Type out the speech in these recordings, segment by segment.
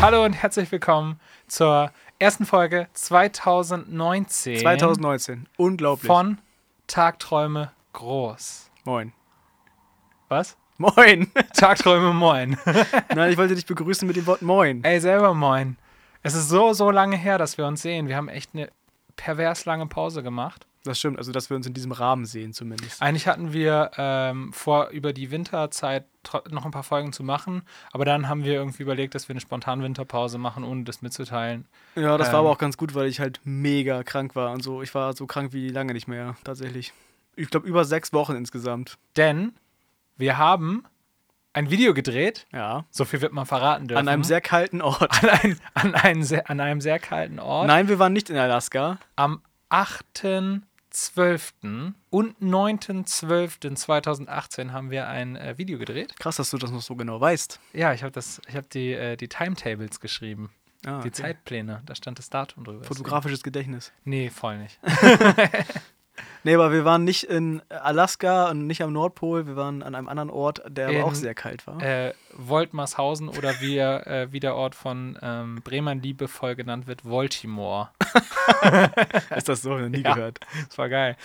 Hallo und herzlich willkommen zur ersten Folge 2019 2019. Unglaublich. von Tagträume groß. Moin. Was? Moin. Tagträume moin. Nein, ich wollte dich begrüßen mit dem Wort Moin. Ey, selber moin. Es ist so, so lange her, dass wir uns sehen. Wir haben echt eine pervers lange Pause gemacht. Das stimmt, also dass wir uns in diesem Rahmen sehen zumindest. Eigentlich hatten wir ähm, vor, über die Winterzeit noch ein paar Folgen zu machen, aber dann haben wir irgendwie überlegt, dass wir eine spontane Winterpause machen, ohne das mitzuteilen. Ja, das Ähm. war aber auch ganz gut, weil ich halt mega krank war und so. Ich war so krank wie lange nicht mehr, tatsächlich. Ich glaube, über sechs Wochen insgesamt. Denn wir haben ein Video gedreht, Ja. so viel wird man verraten dürfen. An einem sehr kalten Ort. an, ein, an, einen sehr, an einem sehr kalten Ort. Nein, wir waren nicht in Alaska. Am 8.12. und 9.12.2018 haben wir ein äh, Video gedreht. Krass, dass du das noch so genau weißt. Ja, ich habe das, ich habe die, äh, die Timetables geschrieben, Ah, die okay. Zeitpläne. Da stand das Datum drüber. Fotografisches Gedächtnis. Nee, voll nicht. Nee, aber wir waren nicht in Alaska und nicht am Nordpol. Wir waren an einem anderen Ort, der aber In- auch sehr kalt war. äh, Woltmarshausen oder wie, äh, wie der Ort von ähm, Bremen liebevoll genannt wird, Voltimore. Ist das so? Noch nie Ja. gehört. Das war geil.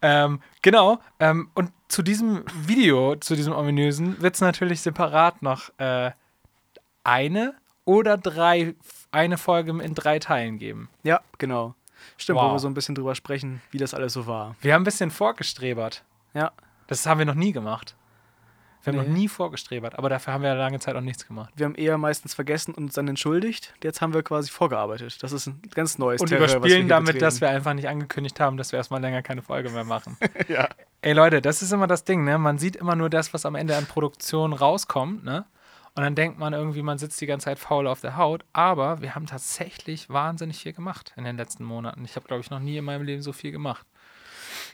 Ähm, genau. Ähm, und zu diesem Video, zu diesem ominösen, wird es natürlich separat noch äh, eine oder drei, eine Folge in drei Teilen geben. Ja, genau. Stimmt, wo Wow. wir so ein bisschen drüber sprechen, wie das alles so war. Wir haben ein bisschen vorgestrebert. Ja. Das haben wir noch nie gemacht. Wir haben Nee. noch nie vorgestrebert, aber dafür haben wir lange Zeit auch nichts gemacht. Wir haben eher meistens vergessen und uns dann entschuldigt. Jetzt haben wir quasi vorgearbeitet. Das ist ein ganz neues Und Terrain, was wir überspielen damit, dass betreten. wir einfach nicht angekündigt haben, dass wir erstmal länger keine Folge mehr machen. Ja. Ey Leute, das ist immer das Ding, ne? Man sieht immer nur das, was am Ende an Produktion rauskommt, ne? Und dann denkt man irgendwie, man sitzt die ganze Zeit faul auf der Haut. Aber wir haben tatsächlich wahnsinnig viel gemacht in den letzten Monaten. Ich habe, glaube ich, noch nie in meinem Leben so viel gemacht.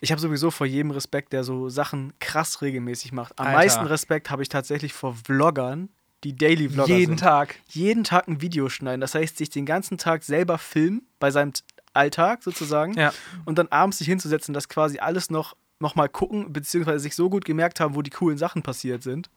Ich habe sowieso vor jedem Respekt, der so Sachen krass regelmäßig macht. Am Alter. meisten Respekt habe ich tatsächlich vor Vloggern, die Daily Vlogger Jeden sind. Tag. Jeden Tag ein Video schneiden. Das heißt, sich den ganzen Tag selber filmen bei seinem Alltag sozusagen. Ja. Und dann abends sich hinzusetzen, das quasi alles noch, noch mal gucken, beziehungsweise sich so gut gemerkt haben, wo die coolen Sachen passiert sind.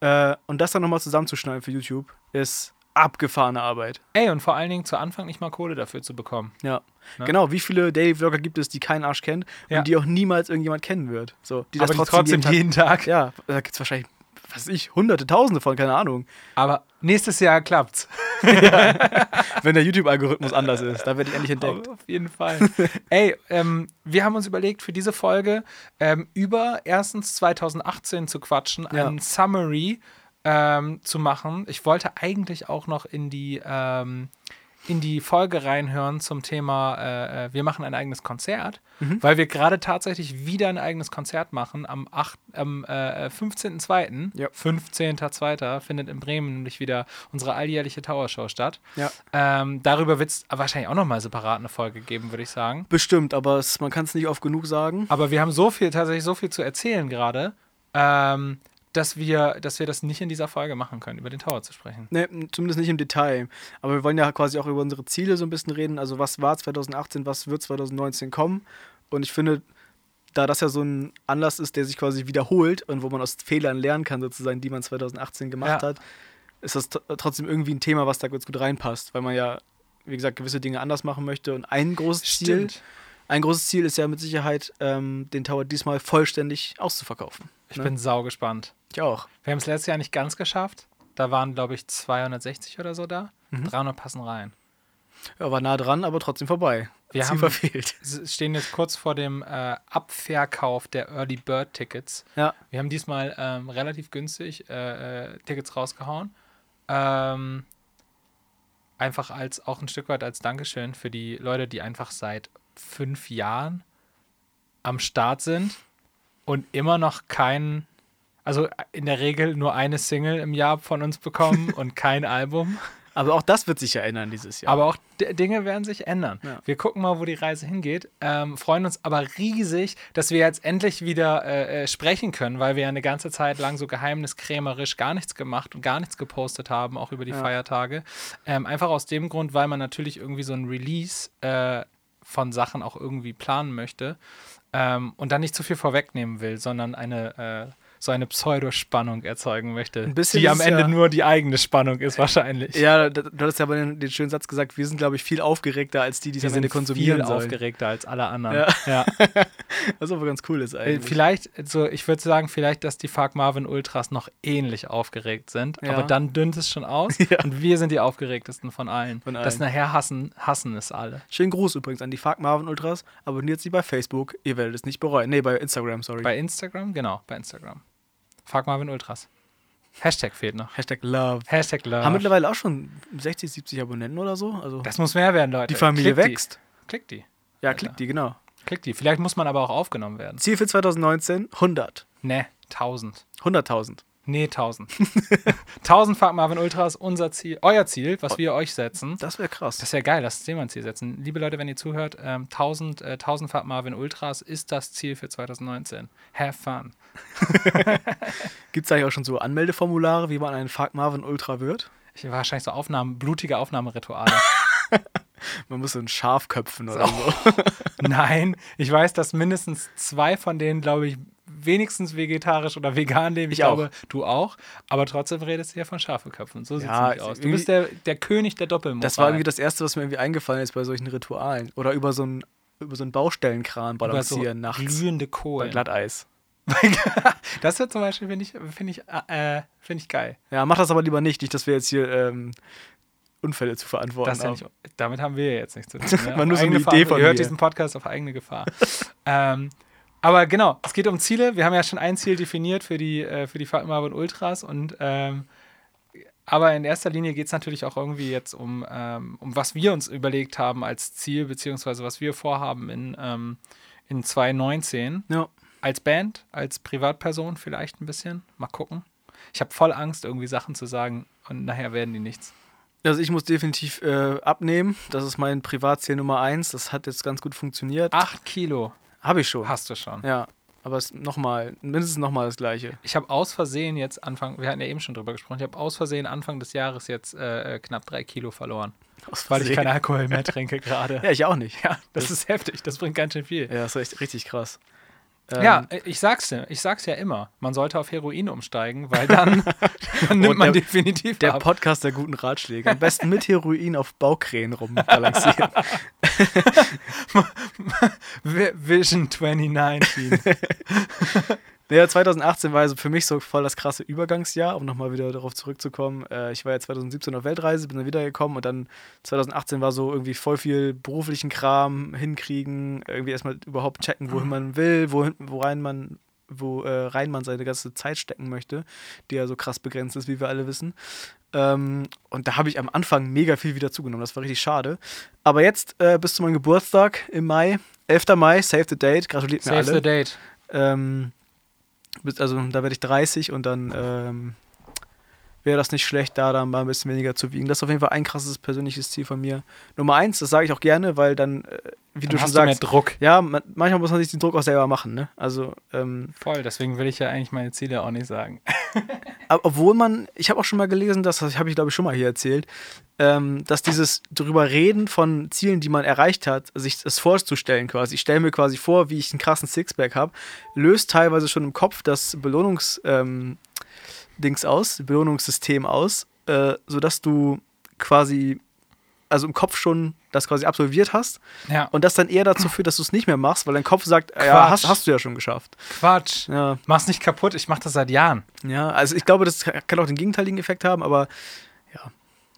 Äh, und das dann nochmal zusammenzuschneiden für YouTube, ist abgefahrene Arbeit. Ey, und vor allen Dingen zu Anfang nicht mal Kohle dafür zu bekommen. Ja. Ne? Genau, wie viele Daily Vlogger gibt es, die keinen Arsch kennt und Ja. die auch niemals irgendjemand kennen wird? So, die aber die trotzdem jeden Tag. Ja, da gibt es wahrscheinlich, was ich, hunderte, tausende von, keine Ahnung. Aber nächstes Jahr klappt's. Wenn der YouTube-Algorithmus anders ist, da werde ich endlich entdeckt. Auf jeden Fall. Ey, ähm, wir haben uns überlegt, für diese Folge ähm, über erstens 2018 zu quatschen, Ja. ein Summary ähm, zu machen. Ich wollte eigentlich auch noch in die, ähm, in die Folge reinhören zum Thema, äh, äh, wir machen ein eigenes Konzert, Mhm. weil wir gerade tatsächlich wieder ein eigenes Konzert machen am, am äh, 15.02. Ja. 15.02. findet in Bremen nämlich wieder unsere alljährliche Towershow statt. Ja. Ähm, darüber wird es wahrscheinlich auch nochmal separat eine Folge geben, würde ich sagen. Bestimmt, aber es, man kann es nicht oft genug sagen. Aber wir haben so viel, tatsächlich so viel zu erzählen gerade, ähm, dass, wir, dass wir das nicht in dieser Folge machen können, über den Tower zu sprechen. Ne, zumindest nicht im Detail. Aber wir wollen ja quasi auch über unsere Ziele so ein bisschen reden. Also, was war 2018, was wird 2019 kommen? Und ich finde, da das ja so ein Anlass ist, der sich quasi wiederholt und wo man aus Fehlern lernen kann, sozusagen, die man 2018 gemacht Ja. hat, ist das trotzdem irgendwie ein Thema, was da ganz gut reinpasst, weil man ja, wie gesagt, gewisse Dinge anders machen möchte. Und ein großes Ziel, ein großes Ziel ist ja mit Sicherheit, ähm, den Tower diesmal vollständig auszuverkaufen. Ich ne? bin sau gespannt. Ich auch. Wir haben es letztes Jahr nicht ganz geschafft. Da waren, glaube ich, 260 oder so da. Mhm. 300 passen rein. Ja, war nah dran, aber trotzdem vorbei. Wir haben- verfehlt. Stehen jetzt kurz vor dem äh, Abverkauf der Early Bird Tickets. Ja. Wir haben diesmal ähm, relativ günstig äh, äh, Tickets rausgehauen. Ähm, einfach als auch ein Stück weit als Dankeschön für die Leute, die einfach seit fünf Jahren am Start sind und immer noch keinen, also in der Regel nur eine Single im Jahr von uns bekommen und kein Album. Aber auch das wird sich ja ändern dieses Jahr. Aber auch D Dinge werden sich ändern. Ja. Wir gucken mal, wo die Reise hingeht. Ähm, freuen uns aber riesig, dass wir jetzt endlich wieder äh, äh, sprechen können, weil wir ja eine ganze Zeit lang so geheimniskrämerisch gar nichts gemacht und gar nichts gepostet haben, auch über die Ja. Feiertage. Ähm, einfach aus dem Grund, weil man natürlich irgendwie so ein Release äh, von Sachen auch irgendwie planen möchte ähm, und dann nicht zu viel vorwegnehmen will, sondern eine äh, so eine Pseudospannung erzeugen möchte, Ein bisschen die am Ende ja- nur die eigene Spannung ist wahrscheinlich. ja, du hattest ja aber den, den schönen Satz gesagt, wir sind, glaube ich, viel aufgeregter als die, die es am Ende konsumieren viel sollen. aufgeregter als alle anderen. Ja. Ja. Was aber ganz cool ist Äh, eigentlich. Vielleicht, so, ich würde sagen, vielleicht, dass die Fuck Marvin Ultras noch ähnlich aufgeregt sind, Ja. aber dann dünnt es schon aus und wir sind die aufgeregtesten von allen. Von Das allen. nachher hassen, hassen es alle. Schönen Gruß übrigens an die Fuck Marvin Ultras. Abonniert sie bei Facebook. Ihr werdet es nicht bereuen. Nee, bei Instagram, sorry. Bei Instagram, genau, bei Instagram. Fuck Marvin Ultras. Hashtag fehlt noch. Hashtag Love. Hashtag Love. Haben mittlerweile auch schon 60, 70 Abonnenten oder so. Also das muss mehr werden, Leute. die Familie Klickt wächst. Die. Klickt die. Ja, klickt die, genau. Klickt die. Vielleicht muss man aber auch aufgenommen werden. Ziel für 2019, 100. Ne, 1000. 100.000. Nee, 1000. 1000 Fuck Marvin Ultras, unser Ziel, euer Ziel, was wir euch setzen. Das wäre krass. Das wäre geil, das Thema ein Ziel setzen. Liebe Leute, wenn ihr zuhört, ähm, 1000, äh, 1000 Fahrt Marvin Ultras ist das Ziel für 2019. Have fun. Gibt es eigentlich auch schon so Anmeldeformulare, wie man ein Fuck Marvin Ultra wird? Ich wahrscheinlich so Aufnahmen, blutige Aufnahmerituale. Man muss so ein Schaf köpfen oder So. so. Nein, ich weiß, dass mindestens zwei von denen, glaube ich, wenigstens vegetarisch oder vegan leben. Ich, Ich auch. glaube, du auch. Aber trotzdem redest du ja von Schafeköpfen. So sieht es Ja, nicht aus. Du bist der, der König der Doppelmoral. Das war irgendwie das Erste, was mir irgendwie eingefallen ist bei solchen Ritualen. Oder über so einen über so einen Baustellenkran Über so balancieren nachts. glühende Bei Kohlen. Glatteis. Das wird zum Beispiel, finde ich, finde ich, äh, finde ich geil. Ja, mach das aber lieber nicht. Nicht, dass wir jetzt hier ähm, Unfälle zu verantworten Das ja haben. nicht, damit haben wir ja jetzt nichts zu tun. Ne? War nur so eine Idee von Ihr hört diesen Podcast auf eigene Gefahr. ähm, aber genau, es geht um Ziele. Wir haben ja schon ein Ziel definiert für die, äh, für die Fuck Marvin Ultras und ähm, aber in erster Linie geht es natürlich auch irgendwie jetzt um, ähm, um was wir uns überlegt haben als Ziel, beziehungsweise was wir vorhaben in, ähm, in 2019. Ja. Als Band, als Privatperson vielleicht ein bisschen. Mal gucken. Ich habe voll Angst, irgendwie Sachen zu sagen und nachher werden die nichts. Also ich muss definitiv äh, abnehmen. Das ist mein Privatziel Nummer eins. Das hat jetzt ganz gut funktioniert. Acht Kilo Habe ich schon. hast du schon. Ja. Aber es nochmal, mindestens nochmal das gleiche. Ich habe aus Versehen jetzt Anfang, wir hatten ja eben schon drüber gesprochen, ich habe aus Versehen Anfang des Jahres jetzt äh, äh, knapp drei Kilo verloren, Aus weil ich keinen Alkohol mehr trinke gerade. Ja, ich auch nicht. Ja, das ist heftig, das bringt ganz schön viel. Ja, das ist echt richtig krass. Ähm, Ja, äh, ich sag's dir, ich sag's ja immer, man sollte auf Heroin umsteigen, weil dann, dann nimmt man der- definitiv Der ab. Podcast der guten Ratschläge. Am besten mit Heroin auf Baukränen rumbalancieren. Vi- Vision 2019. Naja, 2018 war also für mich so voll das krasse Übergangsjahr, um nochmal wieder darauf zurückzukommen. Äh, ich war ja 2017 auf Weltreise, bin dann wiedergekommen und dann 2018 war so irgendwie voll viel beruflichen Kram hinkriegen, irgendwie erstmal überhaupt checken, wohin man will, wohin, worein man, wo äh, rein man seine ganze Zeit stecken möchte, die ja so krass begrenzt ist, wie wir alle wissen. Ähm, und da habe ich am Anfang mega viel wieder zugenommen. Das war richtig schade. Aber jetzt äh, bis zu meinem Geburtstag im Mai, 11. Mai, save the date, gratuliert mir Save alle. the date. Ähm, also da werde ich 30 und dann ähm, wäre das nicht schlecht, da dann mal ein bisschen weniger zu wiegen. Das ist auf jeden Fall ein krasses persönliches Ziel von mir. Nummer eins, das sage ich auch gerne, weil dann, äh, wie Dann du schon sagst, Druck. ja, man, manchmal muss man sich den Druck auch selber machen, ne? Also, ähm, Voll, deswegen will ich ja eigentlich meine Ziele auch nicht sagen. aber obwohl man, ich habe auch schon mal gelesen, das habe ich glaube ich schon mal hier erzählt, ähm, dass dieses drüber reden von Zielen, die man erreicht hat, sich das vorzustellen quasi, ich stelle mir quasi vor, wie ich einen krassen Sixpack habe, löst teilweise schon im Kopf das Belohnungs ähm, Dings aus, Belohnungssystem aus, äh, sodass du quasi also im Kopf schon das quasi absolviert hast Ja, und das dann eher dazu führt, dass du es nicht mehr machst, weil dein Kopf sagt, ja, Quatsch. hast, hast du ja schon geschafft. Quatsch. Ja, Mach's nicht kaputt, ich mach das seit Jahren. ja, also ich glaube, das kann auch den gegenteiligen Effekt haben, aber ja,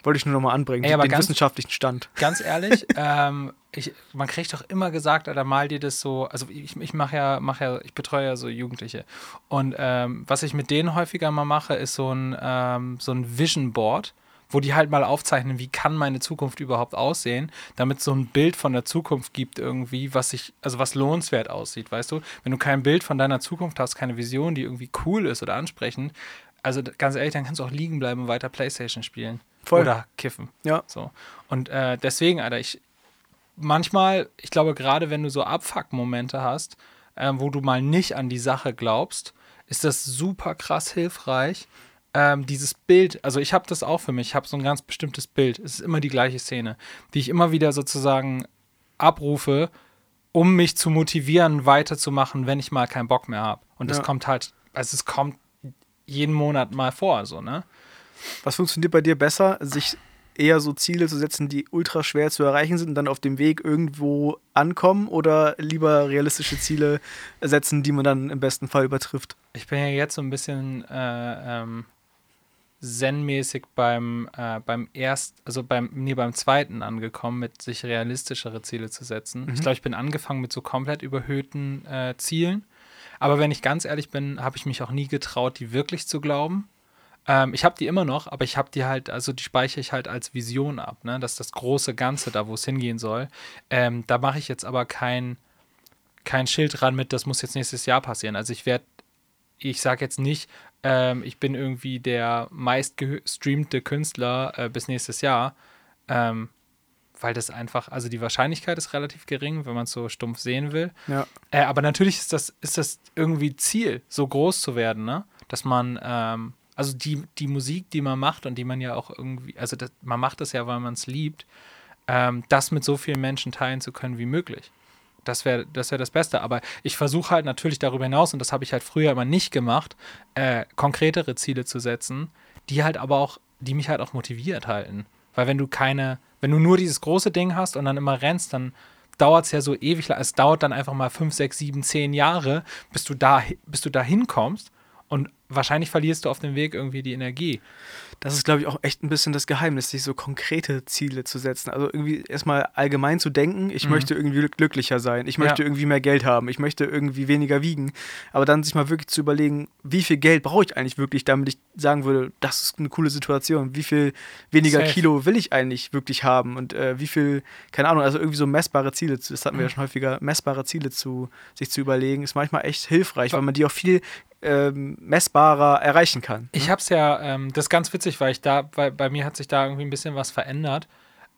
wollte ich nur nochmal anbringen, Ey, aber den ganz- wissenschaftlichen Stand. Ganz ehrlich, ähm, ich, man kriegt doch immer gesagt, oder mal dir das so, also ich, ich mache ja, mach ja, ich betreue ja so Jugendliche. Und ähm, was ich mit denen häufiger mal mache, ist so ein, ähm, so ein Vision Board, wo die halt mal aufzeichnen, wie kann meine Zukunft überhaupt aussehen, damit es so ein Bild von der Zukunft gibt irgendwie, was sich, also was lohnenswert aussieht, weißt du? Wenn du kein Bild von deiner Zukunft hast, keine Vision, die irgendwie cool ist oder ansprechend, also ganz ehrlich, dann kannst du auch liegen bleiben und weiter Playstation spielen. Voll. oder kiffen. Ja. So. Und äh, deswegen, Alter, ich manchmal, ich glaube, gerade wenn du so Abfuck-Momente hast, ähm, wo du mal nicht an die Sache glaubst, ist das super krass hilfreich. Ähm, dieses Bild, also ich habe das auch für mich, ich habe so ein ganz bestimmtes Bild. Es ist immer die gleiche Szene, die ich immer wieder sozusagen abrufe, um mich zu motivieren, weiterzumachen, wenn ich mal keinen Bock mehr habe. Und das Ja. kommt halt, also es kommt jeden Monat mal vor, so, ne? Was funktioniert bei dir besser, sich eher so Ziele zu setzen, die ultra schwer zu erreichen sind und dann auf dem Weg irgendwo ankommen oder lieber realistische Ziele setzen, die man dann im besten Fall übertrifft? Ich bin ja jetzt so ein bisschen äh, ähm, zen-mäßig beim, äh, beim erst, also beim, nee, beim zweiten angekommen, mit sich realistischere Ziele zu setzen. Ich glaube, ich bin angefangen mit so komplett überhöhten äh, Zielen. Aber wenn ich ganz ehrlich bin, habe ich mich auch nie getraut, die wirklich zu glauben. Ähm, ich habe die immer noch, aber ich habe die halt, also die speichere ich halt als Vision ab, ne? Das ist das große Ganze da, wo es hingehen soll. Ähm, da mache ich jetzt aber kein, kein Schild dran mit, das muss jetzt nächstes Jahr passieren. Also ich werde, ich sage jetzt nicht, ähm, ich bin irgendwie der meistgestreamte Künstler äh, bis nächstes Jahr, ähm, weil das einfach, also die Wahrscheinlichkeit ist relativ gering, wenn man es so stumpf sehen will. Ja. Äh, aber natürlich ist das, ist das irgendwie Ziel, so groß zu werden, ne? Dass man, ähm, also die, die Musik, die man macht und die man ja auch irgendwie, also das, man macht das ja, weil man es liebt, ähm, das mit so vielen Menschen teilen zu können wie möglich. Das wäre das, wär das Beste. Aber ich versuche halt natürlich darüber hinaus, und das habe ich halt früher immer nicht gemacht, äh, konkretere Ziele zu setzen, die halt aber auch, die mich halt auch motiviert halten. Weil wenn du keine, wenn du nur dieses große Ding hast und dann immer rennst, dann dauert es ja so ewig lang. Es dauert dann einfach mal fünf, sechs, sieben, zehn Jahre, bis du da, bis du da hinkommst. Und wahrscheinlich verlierst du auf dem Weg irgendwie die Energie. Das ist, glaube ich, auch echt ein bisschen das Geheimnis, sich so konkrete Ziele zu setzen. Also irgendwie erstmal allgemein zu denken, ich Mhm. möchte irgendwie glücklicher sein, ich Ja. möchte irgendwie mehr Geld haben, ich möchte irgendwie weniger wiegen. Aber dann sich mal wirklich zu überlegen, wie viel Geld brauche ich eigentlich wirklich, damit ich sagen würde, das ist eine coole Situation. Wie viel weniger Safe. Kilo will ich eigentlich wirklich haben und äh, wie viel, keine Ahnung, also irgendwie so messbare Ziele, das hatten wir ja Mhm. schon häufiger, messbare Ziele zu sich zu überlegen, ist manchmal echt hilfreich, weil man die auch viel ähm, messbarer erreichen kann. Ich habe es ja, ähm, das ist ganz witzig, weil ich da, weil bei mir hat sich da irgendwie ein bisschen was verändert.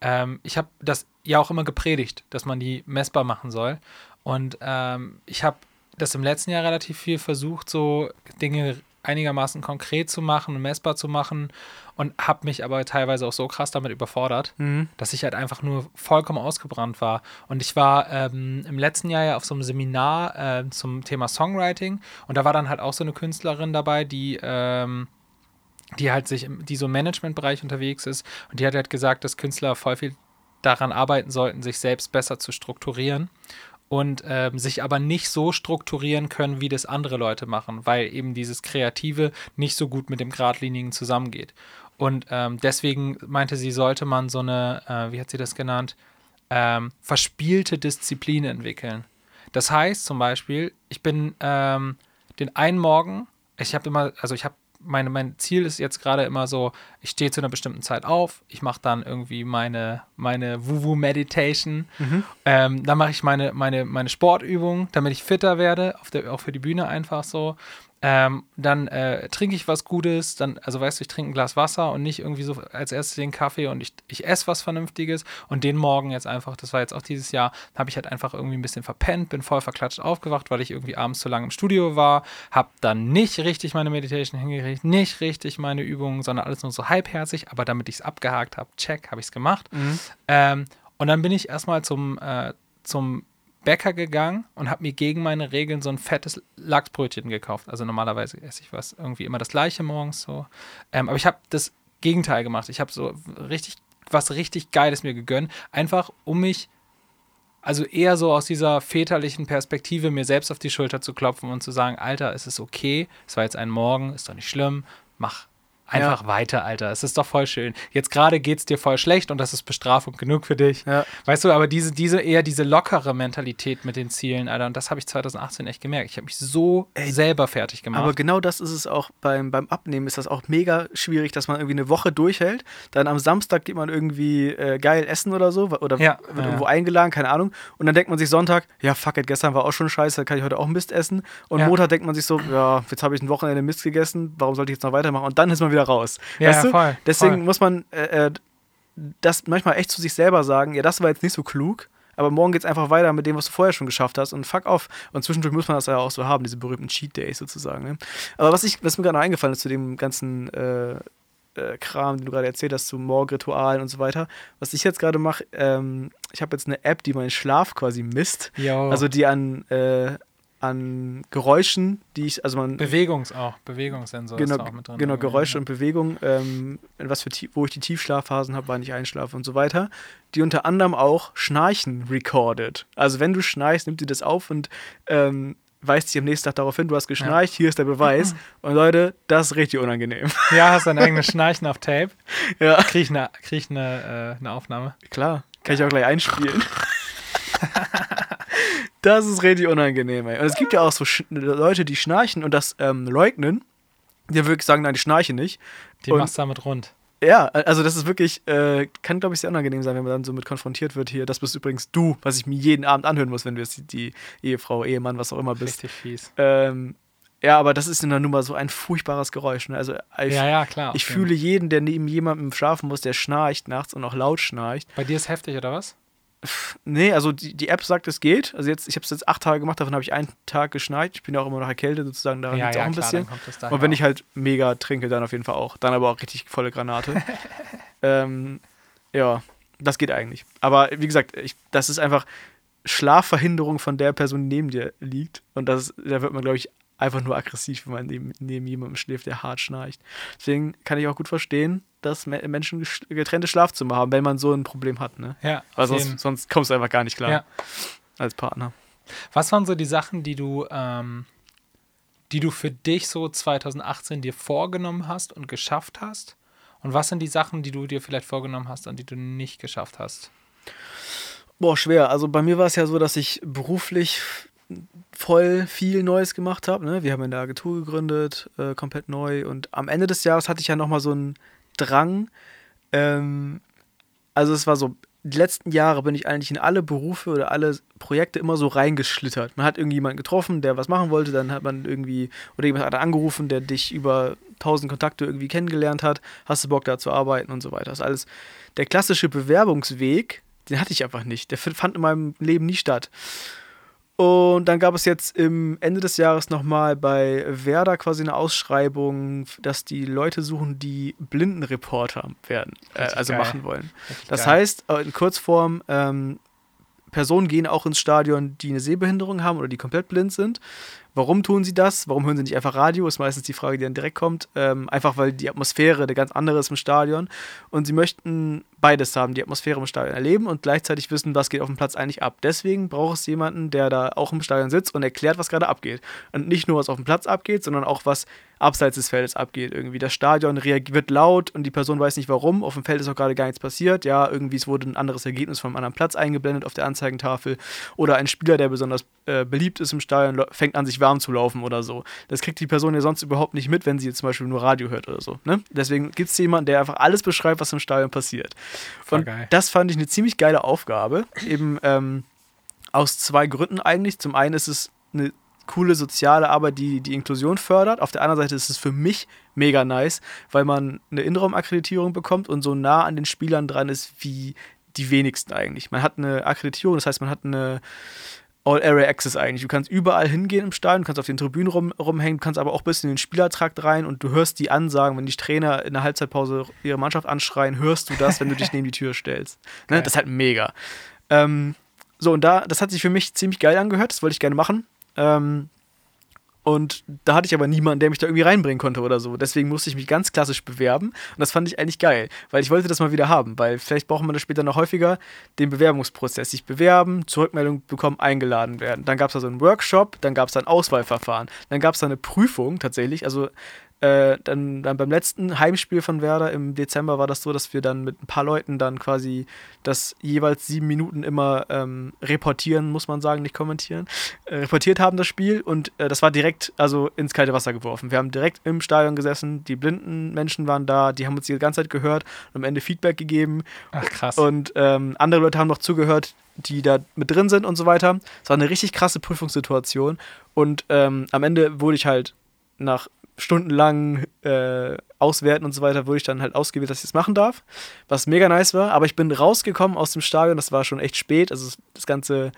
Ähm, ich habe das ja auch immer gepredigt, dass man die messbar machen soll. Und ähm, ich habe das im letzten Jahr relativ viel versucht, so Dinge einigermaßen konkret zu machen und messbar zu machen und habe mich aber teilweise auch so krass damit überfordert, Mhm. dass ich halt einfach nur vollkommen ausgebrannt war. Und ich war ähm, im letzten Jahr ja auf so einem Seminar äh, zum Thema Songwriting und da war dann halt auch so eine Künstlerin dabei, die, ähm, die halt sich, die so im Managementbereich unterwegs ist und die hat halt gesagt, dass Künstler voll viel daran arbeiten sollten, sich selbst besser zu strukturieren und ähm, sich aber nicht so strukturieren können, wie das andere Leute machen, weil eben dieses Kreative nicht so gut mit dem Geradlinigen zusammengeht. Und ähm, deswegen meinte sie, sollte man so eine, äh, wie hat sie das genannt, ähm, verspielte Disziplin entwickeln. Das heißt zum Beispiel, ich bin ähm, den einen Morgen, ich habe immer, also ich habe meine, mein Ziel ist jetzt gerade immer so, ich stehe zu einer bestimmten Zeit auf, ich mache dann irgendwie meine, meine Wuwu-Meditation, ähm, dann mache ich meine, meine, meine Sportübungen, damit ich fitter werde, auf der, auch für die Bühne einfach so. Ähm, dann äh, trinke ich was Gutes, dann, also weißt du, ich trinke ein Glas Wasser und nicht irgendwie so als erstes den Kaffee und ich, ich esse was Vernünftiges und den Morgen jetzt einfach, das war jetzt auch dieses Jahr, habe ich halt einfach irgendwie ein bisschen verpennt, bin voll verklatscht aufgewacht, weil ich irgendwie abends zu lange im Studio war, habe dann nicht richtig meine Meditation hingekriegt, nicht richtig meine Übungen, sondern alles nur so halbherzig, aber damit ich es abgehakt habe, check, habe ich es gemacht. Ähm, und dann bin ich erstmal zum, äh, zum Bäcker gegangen und habe mir gegen meine Regeln so ein fettes Lachsbrötchen gekauft. Also normalerweise esse ich was irgendwie immer das gleiche morgens so. Ähm, aber ich habe das Gegenteil gemacht. Ich habe so richtig was richtig Geiles mir gegönnt, einfach um mich also eher so aus dieser väterlichen Perspektive mir selbst auf die Schulter zu klopfen und zu sagen, Alter, es ist okay, es war jetzt ein Morgen, ist doch nicht schlimm, mach einfach weiter, Alter. Es ist doch voll schön. Jetzt gerade geht es dir voll schlecht und das ist Bestrafung genug für dich. Ja. Weißt du, aber diese, diese eher diese lockere Mentalität mit den Zielen, Alter, und das habe ich 2018 echt gemerkt. Ich habe mich so selber fertig gemacht. Aber genau das ist es auch beim, beim Abnehmen, ist das auch mega schwierig, dass man irgendwie eine Woche durchhält. Dann am Samstag geht man irgendwie äh, geil essen oder so oder Ja, wird ja. irgendwo eingeladen, keine Ahnung. Und dann denkt man sich Sonntag, ja fuck it, gestern war auch schon scheiße, kann ich heute auch Mist essen. Und Ja. Montag denkt man sich so, ja, jetzt habe ich ein Wochenende Mist gegessen, warum sollte ich jetzt noch weitermachen? Und dann ist man wieder raus. Ja, weißt du? voll, Deswegen voll. muss man äh, äh, das manchmal echt zu sich selber sagen, ja, das war jetzt nicht so klug, aber morgen geht's einfach weiter mit dem, was du vorher schon geschafft hast und fuck off. Und zwischendurch muss man das ja auch so haben, diese berühmten Cheat Days sozusagen. Ne? Aber was, ich, was mir gerade noch eingefallen ist zu dem ganzen äh, äh, Kram, den du gerade erzählt hast, zu Morgenritualen und so weiter, was ich jetzt gerade mache, ähm, ich habe jetzt eine App, die meinen Schlaf quasi misst. Jo. Also die an, äh, an Geräuschen, die ich, also man Bewegungs auch, Bewegungssensor genau, ist auch mit drin. genau Geräusche ja. und Bewegung, ähm, was für wo ich die Tiefschlafphasen habe, wann ich einschlafe und so weiter, die unter anderem auch Schnarchen recordet. Also wenn du schnarchst, nimmt die das auf und ähm, weist dich am nächsten Tag darauf hin, du hast geschnarcht, hier ist der Beweis. Und Leute, das ist richtig unangenehm. Ja, hast dein eigenes Schnarchen auf Tape. ja, Krieg ich eine, krieg ich eine, äh, eine Aufnahme. klar, kann ich auch gleich einspielen. das ist richtig unangenehm, ey. Und es gibt ja auch so Sch Leute, die schnarchen und das ähm, leugnen. Die wirklich sagen, nein, ich schnarche nicht. Die Und- machst damit rund. Ja, also das ist wirklich, äh, kann glaube ich sehr unangenehm sein, wenn man dann so mit konfrontiert wird hier. Das bist übrigens du, was ich mir jeden Abend anhören muss, wenn du jetzt die, die Ehefrau, Ehemann, was auch immer bist. Richtig fies. Ähm, ja, aber das ist in der Nummer so ein furchtbares Geräusch. Ne? Also ich, Ja, ja, klar. ich fühle jeden, der neben jemandem schlafen muss, der schnarcht nachts und auch laut schnarcht. Bei dir ist heftig, oder was? Nee, also die, die App sagt, es geht. Also jetzt, ich habe es jetzt acht Tage gemacht, davon habe ich einen Tag geschnarcht. Ich bin ja auch immer noch erkältet sozusagen, daran ja, liegt ja, auch ein klar, bisschen. Und wenn ich halt mega trinke, dann auf jeden Fall auch. Dann aber auch richtig volle Granate. ähm, ja, das geht eigentlich. Aber wie gesagt, ich, das ist einfach Schlafverhinderung von der Person, die neben dir liegt. Und das, da wird man, glaube ich, einfach nur aggressiv, wenn man neben, neben jemandem schläft, der hart schnarcht. Deswegen kann ich auch gut verstehen, dass Me- Menschen getrennte Schlafzimmer haben, wenn man so ein Problem hat. Ne? Ja, Weil sonst, sonst kommst du einfach gar nicht klar Ja. als Partner. Was waren so die Sachen, die du, ähm, die du für dich so 2018 dir vorgenommen hast und geschafft hast? Und was sind die Sachen, die du dir vielleicht vorgenommen hast und die du nicht geschafft hast? Boah, schwer. Also bei mir war es ja so, dass ich beruflich voll viel Neues gemacht habe. Ne? Wir haben eine Agentur gegründet, äh, komplett neu. Und am Ende des Jahres hatte ich ja nochmal so einen Drang. Ähm, also es war so, die letzten Jahre bin ich eigentlich in alle Berufe oder alle Projekte immer so reingeschlittert. Man hat irgendjemanden getroffen, der was machen wollte, dann hat man irgendwie, oder jemand hat angerufen, der dich über tausend Kontakte irgendwie kennengelernt hat, hast du Bock da zu arbeiten und so weiter. Das ist alles der klassische Bewerbungsweg, den hatte ich einfach nicht. Der fand in meinem Leben nie statt. Und dann gab es jetzt im Ende des Jahres nochmal bei Werder quasi eine Ausschreibung, dass die Leute suchen, die Blindenreporter werden, äh, also geil. machen wollen. Richtig Das geil. heißt, äh, in Kurzform, ähm, Personen gehen auch ins Stadion, die eine Sehbehinderung haben oder die komplett blind sind. Warum tun sie das? Warum hören sie nicht einfach Radio? Ist meistens die Frage, die dann direkt kommt. Ähm, einfach weil die Atmosphäre eine ganz andere ist im Stadion. Und sie möchten beides haben, die Atmosphäre im Stadion erleben und gleichzeitig wissen, was geht auf dem Platz eigentlich ab. Deswegen braucht es jemanden, der da auch im Stadion sitzt und erklärt, was gerade abgeht. Und nicht nur, was auf dem Platz abgeht, sondern auch, was abseits des Feldes abgeht. Irgendwie das Stadion reagiert wird laut und die Person weiß nicht warum. Auf dem Feld ist auch gerade gar nichts passiert. Ja, irgendwie es wurde ein anderes Ergebnis einem anderen Platz eingeblendet auf der Anzeigentafel. Oder ein Spieler, der besonders äh, beliebt ist im Stadion, fängt an, sich warm zu laufen oder so. Das kriegt die Person ja sonst überhaupt nicht mit, wenn sie jetzt zum Beispiel nur Radio hört oder so. Ne? Deswegen gibt es jemanden, der einfach alles beschreibt, was im Stadion passiert. Und das fand ich eine ziemlich geile Aufgabe. Eben ähm, aus zwei Gründen eigentlich. Zum einen ist es eine coole soziale Arbeit, die die Inklusion fördert. Auf der anderen Seite ist es für mich mega nice, weil man eine Innenraumakkreditierung bekommt und so nah an den Spielern dran ist wie die wenigsten eigentlich. Man hat eine Akkreditierung, das heißt, man hat eine All-Area Access eigentlich. Du kannst überall hingehen im Stadion, du kannst auf den Tribünen rum, rumhängen, du kannst aber auch bis in den Spielertrakt rein und du hörst die Ansagen, wenn die Trainer in der Halbzeitpause ihre Mannschaft anschreien, hörst du das, wenn du dich neben die Tür stellst. Ne? Das ist halt mega. Ähm, so, und da, das hat sich für mich ziemlich geil angehört, das wollte ich gerne machen. Ähm, und da hatte ich aber niemanden, der mich da irgendwie reinbringen konnte oder so. Deswegen musste ich mich ganz klassisch bewerben. Und das fand ich eigentlich geil, weil ich wollte das mal wieder haben. Weil vielleicht braucht man das später noch häufiger, den Bewerbungsprozess. Sich bewerben, Zurückmeldung bekommen, eingeladen werden. Dann gab es da so einen Workshop, dann gab es da ein Auswahlverfahren. Dann gab es da eine Prüfung tatsächlich. Also äh, dann, dann beim letzten Heimspiel von Werder im Dezember war das so, dass wir dann mit ein paar Leuten dann quasi das jeweils sieben Minuten immer ähm, reportieren, muss man sagen, nicht kommentieren, äh, reportiert haben das Spiel und äh, das war direkt also ins kalte Wasser geworfen. Wir haben direkt im Stadion gesessen, die blinden Menschen waren da, die haben uns die ganze Zeit gehört und am Ende Feedback gegeben Ach, krass. und ähm, andere Leute haben noch zugehört, die da mit drin sind und so weiter. Es war eine richtig krasse Prüfungssituation. Und ähm, am Ende wurde ich halt nach stundenlang äh, auswerten und so weiter, wurde ich dann halt ausgewählt, dass ich das machen darf. Was mega nice war. Aber ich bin rausgekommen aus dem Stadion, das war schon echt spät. Also das ganze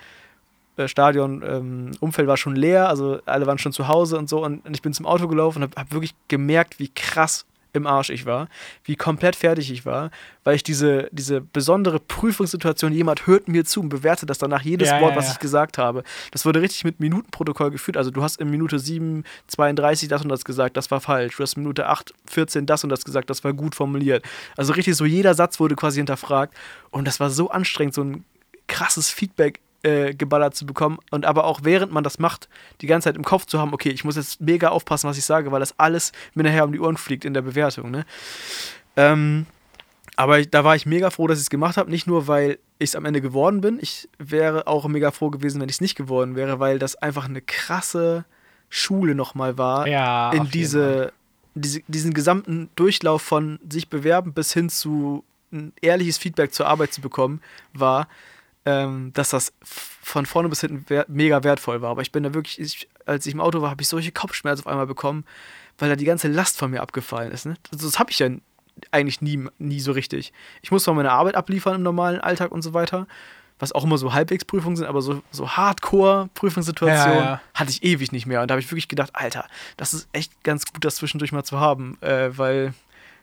äh, Stadion, ähm, Umfeld war schon leer, also alle waren schon zu Hause und so. Und, ich bin zum Auto gelaufen und habe hab wirklich gemerkt, wie krass im Arsch ich war, wie komplett fertig ich war, weil ich diese, diese besondere Prüfungssituation, jemand hört mir zu und bewertet das danach jedes Ja, Wort, ja, was ja. ich gesagt habe. Das wurde richtig mit Minutenprotokoll geführt. Also du hast in Minute 7, 32 das und das gesagt, das war falsch. Du hast in Minute 8, 14 das und das gesagt, das war gut formuliert. Also richtig so jeder Satz wurde quasi hinterfragt und das war so anstrengend, so ein krasses Feedback äh, geballert zu bekommen und aber auch während man das macht, die ganze Zeit im Kopf zu haben, okay, ich muss jetzt mega aufpassen, was ich sage, weil das alles mir nachher um die Ohren fliegt in der Bewertung. Ne? Ähm, aber ich, da war ich mega froh, dass ich es gemacht habe. Nicht nur, weil ich es am Ende geworden bin. Ich wäre auch mega froh gewesen, wenn ich es nicht geworden wäre, weil das einfach eine krasse Schule nochmal war. Ja, in diese, diese, diesen gesamten Durchlauf von sich bewerben bis hin zu ein ehrliches Feedback zur Arbeit zu bekommen, war, ähm, dass das von vorne bis hinten wer mega wertvoll war. Aber ich bin da wirklich, ich, als ich im Auto war, habe ich solche Kopfschmerzen auf einmal bekommen, weil da die ganze Last von mir abgefallen ist. Ne? Also das habe ich ja eigentlich nie, nie so richtig. Ich muss zwar meine Arbeit abliefern im normalen Alltag und so weiter, was auch immer so halbwegs Prüfungen sind, aber so, so Hardcore-Prüfungssituationen Ja, ja. hatte ich ewig nicht mehr. Und da habe ich wirklich gedacht, Alter, das ist echt ganz gut, das zwischendurch mal zu haben, äh, weil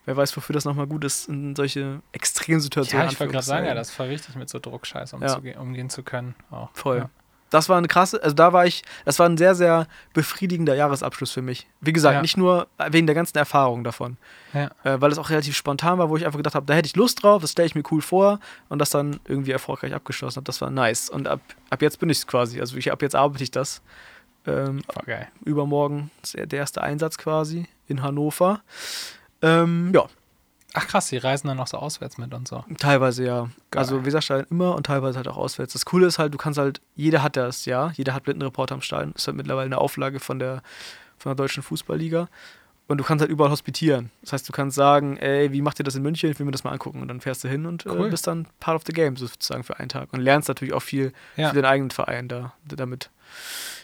wer weiß, wofür das nochmal gut ist, in solche Extremsituationen. Ja, ich wollte gerade sagen, ja, das voll wichtig, mit so Druckscheiß Ja. umzuge- umgehen zu können. Auch. Voll. Ja. Das war eine krasse, also da war ich, das war ein sehr, sehr befriedigender Jahresabschluss für mich. Wie gesagt, Ja. nicht nur wegen der ganzen Erfahrung davon, Ja. äh, weil es auch relativ spontan war, wo ich einfach gedacht habe, da hätte ich Lust drauf, das stelle ich mir cool vor und das dann irgendwie erfolgreich abgeschlossen habe. Das war nice. Und ab, ab jetzt bin ich es quasi. Also ich, ab jetzt arbeite ich das. Ähm, übermorgen ist der erste Einsatz quasi in Hannover. Ähm, ja, Ach krass, die reisen dann noch so auswärts mit und so. Teilweise ja. Geil. Also Weserstein immer und teilweise halt auch auswärts. Das Coole ist halt, du kannst halt, jeder hat das, ja, jeder hat Blindenreporter am. Das ist halt mittlerweile eine Auflage von der, von der deutschen Fußballliga. Und du kannst halt überall hospitieren. Das heißt, du kannst sagen, ey, wie macht ihr das in München? Ich will mir das mal angucken. Und dann fährst du hin und Cool. äh, bist dann part of the game sozusagen für einen Tag. Und lernst natürlich auch viel Ja. für den eigenen Verein da damit.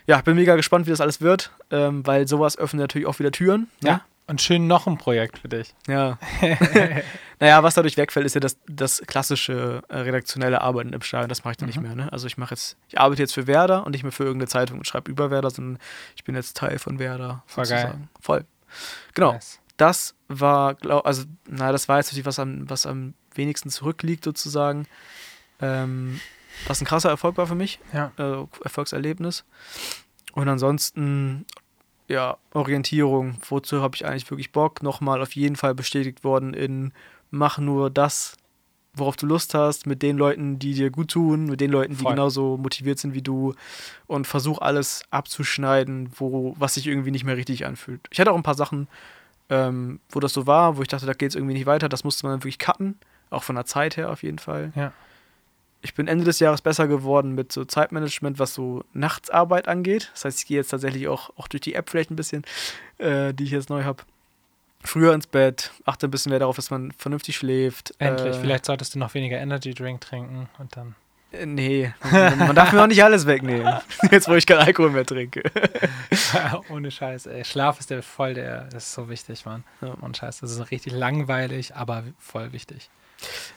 Ja, bin mega gespannt, wie das alles wird, ähm, weil sowas öffnet natürlich auch wieder Türen. ne? Ja. Und schön noch ein Projekt für dich. Ja. naja, was dadurch wegfällt, ist ja das, das klassische äh, redaktionelle Arbeiten im Stadion. Das mache ich dann Mhm. nicht mehr. Ne? Also ich mache jetzt, ich arbeite jetzt für Werder und nicht mehr für irgendeine Zeitung und schreibe über Werder, sondern ich bin jetzt Teil von Werder. Voll geil. sozusagen. Voll. Genau. Nice. Das war, glaub, also, na, das war jetzt natürlich was am, was am wenigsten zurückliegt, sozusagen. Ähm, was ein krasser Erfolg war für mich Ja. äh, Erfolgserlebnis. Und ansonsten, ja, Orientierung, wozu habe ich eigentlich wirklich Bock? Nochmal auf jeden Fall bestätigt worden in mach nur das, worauf du Lust hast, mit den Leuten, die dir gut tun, mit den Leuten, die Voll. genauso motiviert sind wie du und versuch alles abzuschneiden, wo, was sich irgendwie nicht mehr richtig anfühlt. Ich hatte auch ein paar Sachen, ähm, wo das so war, wo ich dachte, da geht es irgendwie nicht weiter, das musste man dann wirklich cutten, auch von der Zeit her auf jeden Fall Ja. Ich bin Ende des Jahres besser geworden mit so Zeitmanagement, was so Nachtsarbeit angeht. Das heißt, ich gehe jetzt tatsächlich auch, auch durch die App vielleicht ein bisschen, äh, die ich jetzt neu habe. Früher ins Bett, achte ein bisschen mehr darauf, dass man vernünftig schläft. Endlich. Äh, Vielleicht solltest du noch weniger Energy Drink trinken und dann. äh, nee, man, darf mir auch nicht alles wegnehmen. Jetzt, wo ich keinen Alkohol mehr trinke. Ohne Scheiß, ey. Schlaf ist der voll der, ist so wichtig, Mann. Ja. Und Scheiß, das ist richtig langweilig, aber voll wichtig.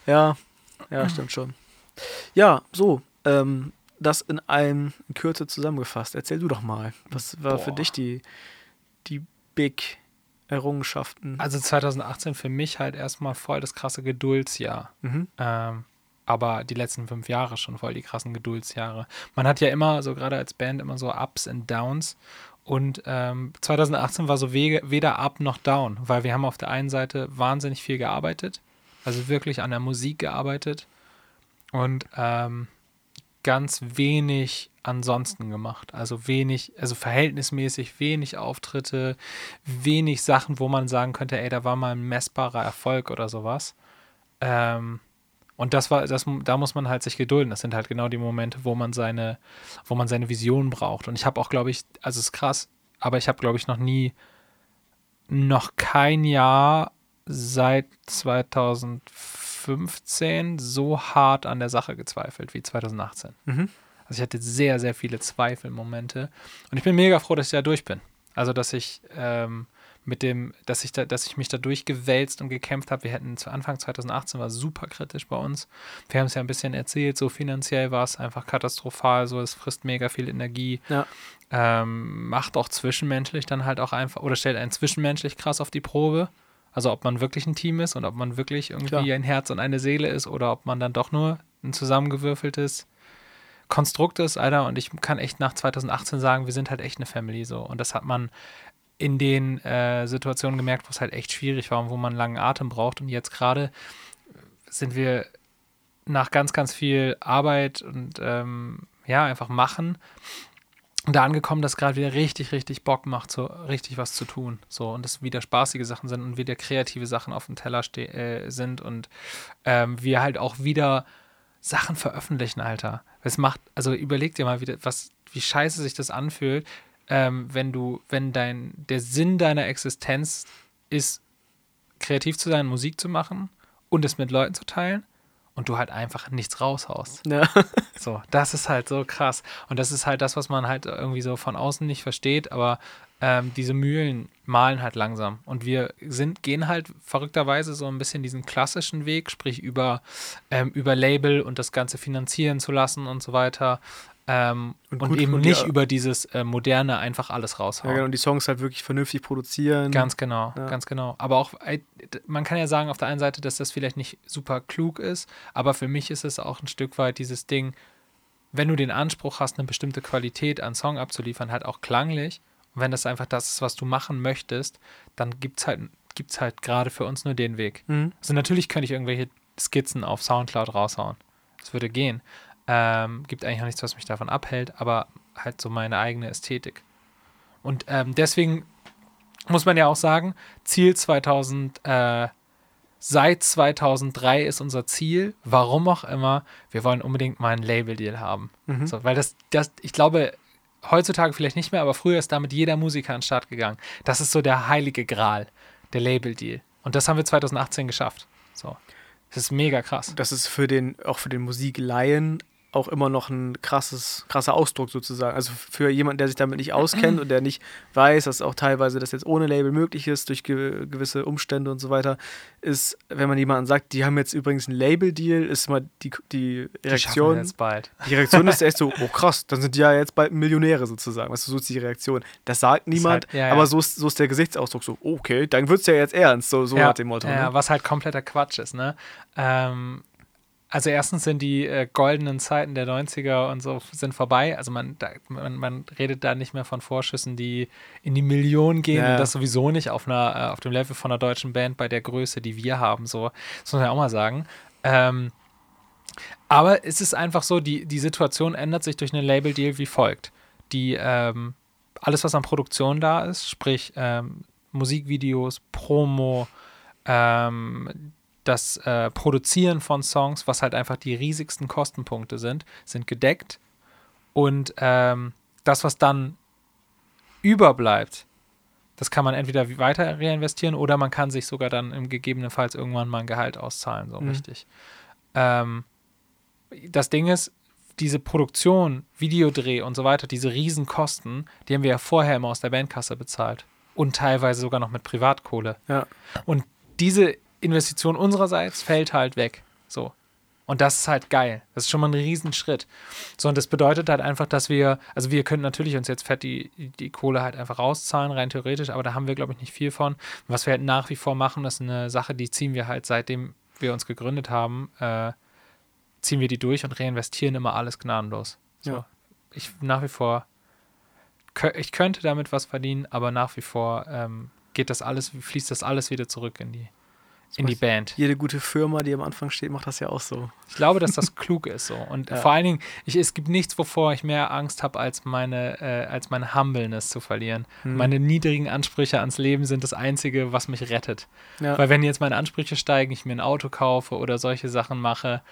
Ja, ja, stimmt schon. Ja, so, ähm, das in einem in Kürze zusammengefasst. Erzähl du doch mal, was war für Boah. dich die, die Big Errungenschaften? Also 2018 für mich halt erstmal voll das krasse Geduldsjahr. Mhm. Ähm, aber die letzten fünf Jahre schon voll die krassen Geduldsjahre. Man hat ja immer, so gerade als Band, immer so Ups und Downs. Und ähm, 2018 war so wege, weder Up noch Down, weil wir haben auf der einen Seite wahnsinnig viel gearbeitet, also wirklich an der Musik gearbeitet und ähm, ganz wenig ansonsten gemacht. Also wenig, also verhältnismäßig wenig Auftritte, wenig Sachen, wo man sagen könnte, ey, da war mal ein messbarer Erfolg oder sowas. Ähm, und das war, das, da muss man halt sich gedulden. Das sind halt genau die Momente, wo man seine, wo man seine Vision braucht. Und ich habe auch, glaube ich, also es ist krass, aber ich habe, glaube ich, noch nie, noch kein Jahr seit 2015 so hart an der Sache gezweifelt wie 2018. Mhm. Also ich hatte sehr, sehr viele Zweifelmomente. Und ich bin mega froh, dass ich da durch bin. Also, dass ich ähm, mit dem, dass ich da, dass ich mich da durchgewälzt und gekämpft habe. Wir hätten zu Anfang 2018 war super kritisch bei uns. Wir haben es ja ein bisschen erzählt, so finanziell war es einfach katastrophal, so es frisst mega viel Energie. Ja. Ähm, macht auch zwischenmenschlich dann halt auch einfach oder stellt einen zwischenmenschlich krass auf die Probe. Also ob man wirklich ein Team ist und ob man wirklich irgendwie Klar. ein Herz und eine Seele ist oder ob man dann doch nur ein zusammengewürfeltes Konstrukt ist, Alter. Und ich kann echt nach 2018 sagen, wir sind halt echt eine Family so. Und das hat man in den äh, Situationen gemerkt, wo es halt echt schwierig war und wo man langen Atem braucht. Und jetzt gerade sind wir nach ganz, ganz viel Arbeit und ähm, ja, einfach machen da angekommen, dass gerade wieder richtig, richtig Bock macht, so richtig was zu tun. So und es wieder spaßige Sachen sind und wieder kreative Sachen auf dem Teller äh, sind und ähm, wir halt auch wieder Sachen veröffentlichen, Alter. Es macht, also überleg dir mal wieder, was, wie scheiße sich das anfühlt, ähm, wenn du, wenn dein, der Sinn deiner Existenz ist, kreativ zu sein, Musik zu machen und es mit Leuten zu teilen und du halt einfach nichts raushaust. Ja. So, das ist halt so krass. Und das ist halt das, was man halt irgendwie so von außen nicht versteht, aber ähm, diese Mühlen malen halt langsam. Und wir sind, gehen halt verrückterweise so ein bisschen diesen klassischen Weg, sprich über, ähm, über Label und das Ganze finanzieren zu lassen und so weiter. Ähm, Und und, eben nicht ja- über dieses äh, moderne einfach alles ja, raushauen. genau. Und die Songs halt wirklich vernünftig produzieren. Ganz genau, Ja. ganz genau. Aber auch, äh, man kann ja sagen auf der einen Seite, dass das vielleicht nicht super klug ist, aber für mich ist es auch ein Stück weit dieses Ding, wenn du den Anspruch hast, eine bestimmte Qualität an Song abzuliefern, halt auch klanglich, und wenn das einfach das ist, was du machen möchtest, dann gibt es halt, gibt's halt gerade für uns nur den Weg. Mhm. Also natürlich könnte ich irgendwelche Skizzen auf Soundcloud raushauen. Das würde gehen. Ähm, gibt eigentlich auch nichts, was mich davon abhält, aber halt so meine eigene Ästhetik. Und ähm, deswegen muss man ja auch sagen, Ziel 2000, äh, seit 2003 ist unser Ziel, warum auch immer, wir wollen unbedingt mal einen Label-Deal haben. Mhm. So, weil das, das, ich glaube, heutzutage vielleicht nicht mehr, aber früher ist damit jeder Musiker an den Start gegangen. Das ist so der heilige Gral, der Label-Deal. Und das haben wir 2018 geschafft. So. Das ist mega krass. Das ist für den, auch für den Musiklaien auch immer noch ein krasses, krasser Ausdruck sozusagen. Also für jemanden, der sich damit nicht auskennt und der nicht weiß, dass auch teilweise das jetzt ohne Label möglich ist, durch ge gewisse Umstände und so weiter, ist, wenn man jemandem sagt, die haben jetzt übrigens einen Label-Deal, ist mal die, die Die Reaktion. jetzt bald. Die Reaktion ist echt so, oh krass, dann sind die ja jetzt bald Millionäre sozusagen. Weißt du, so ist die Reaktion. Das sagt niemand, halt- ja, ja. aber so ist, so ist der Gesichtsausdruck so, okay, dann wird es ja jetzt ernst, so, so ja, nach dem Motto. Ja, ne? was halt kompletter Quatsch ist, ne? Ähm, also erstens sind die äh, goldenen Zeiten der 90er und so sind vorbei. Also man, da, man, man redet da nicht mehr von Vorschüssen, die in die Millionen gehen Ja. und das sowieso nicht auf einer, äh, auf dem Level von einer deutschen Band bei der Größe, die wir haben. So, das muss man ja auch mal sagen. Ähm, aber es ist einfach so, die, die Situation ändert sich durch einen Label-Deal wie folgt. Die, ähm, alles, was an Produktion da ist, sprich ähm, Musikvideos, Promo, ähm, das äh, Produzieren von Songs, was halt einfach die riesigsten Kostenpunkte sind, sind gedeckt. Und ähm, das, was dann überbleibt, das kann man entweder weiter reinvestieren oder man kann sich sogar dann im gegebenenfalls irgendwann mal ein Gehalt auszahlen, so Mhm. richtig. Ähm, das Ding ist, diese Produktion, Videodreh und so weiter, diese Riesenkosten, die haben wir ja vorher immer aus der Bandkasse bezahlt. Und teilweise sogar noch mit Privatkohle. Ja. Und diese Investition unsererseits fällt halt weg. So. Und das ist halt geil. Das ist schon mal ein Riesenschritt. So, und das bedeutet halt einfach, dass wir, also wir können natürlich uns jetzt fett die, die Kohle halt einfach rauszahlen, rein theoretisch, aber da haben wir, glaube ich, nicht viel von. Was wir halt nach wie vor machen, das ist eine Sache, die ziehen wir halt, seitdem wir uns gegründet haben, äh, ziehen wir die durch und reinvestieren immer alles gnadenlos. So. Ja. Ich nach wie vor, ich könnte damit was verdienen, aber nach wie vor ähm, geht das alles, fließt das alles wieder zurück in die, in die Band. Jede gute Firma, die am Anfang steht, macht das ja auch so. Ich glaube, dass das klug ist so. Und Ja. vor allen Dingen, ich, es gibt nichts, wovor ich mehr Angst habe, als meine, äh, als meine Humbleness zu verlieren. Hm. Meine niedrigen Ansprüche ans Leben sind das Einzige, was mich rettet. Ja. Weil wenn jetzt meine Ansprüche steigen, ich mir ein Auto kaufe oder solche Sachen mache,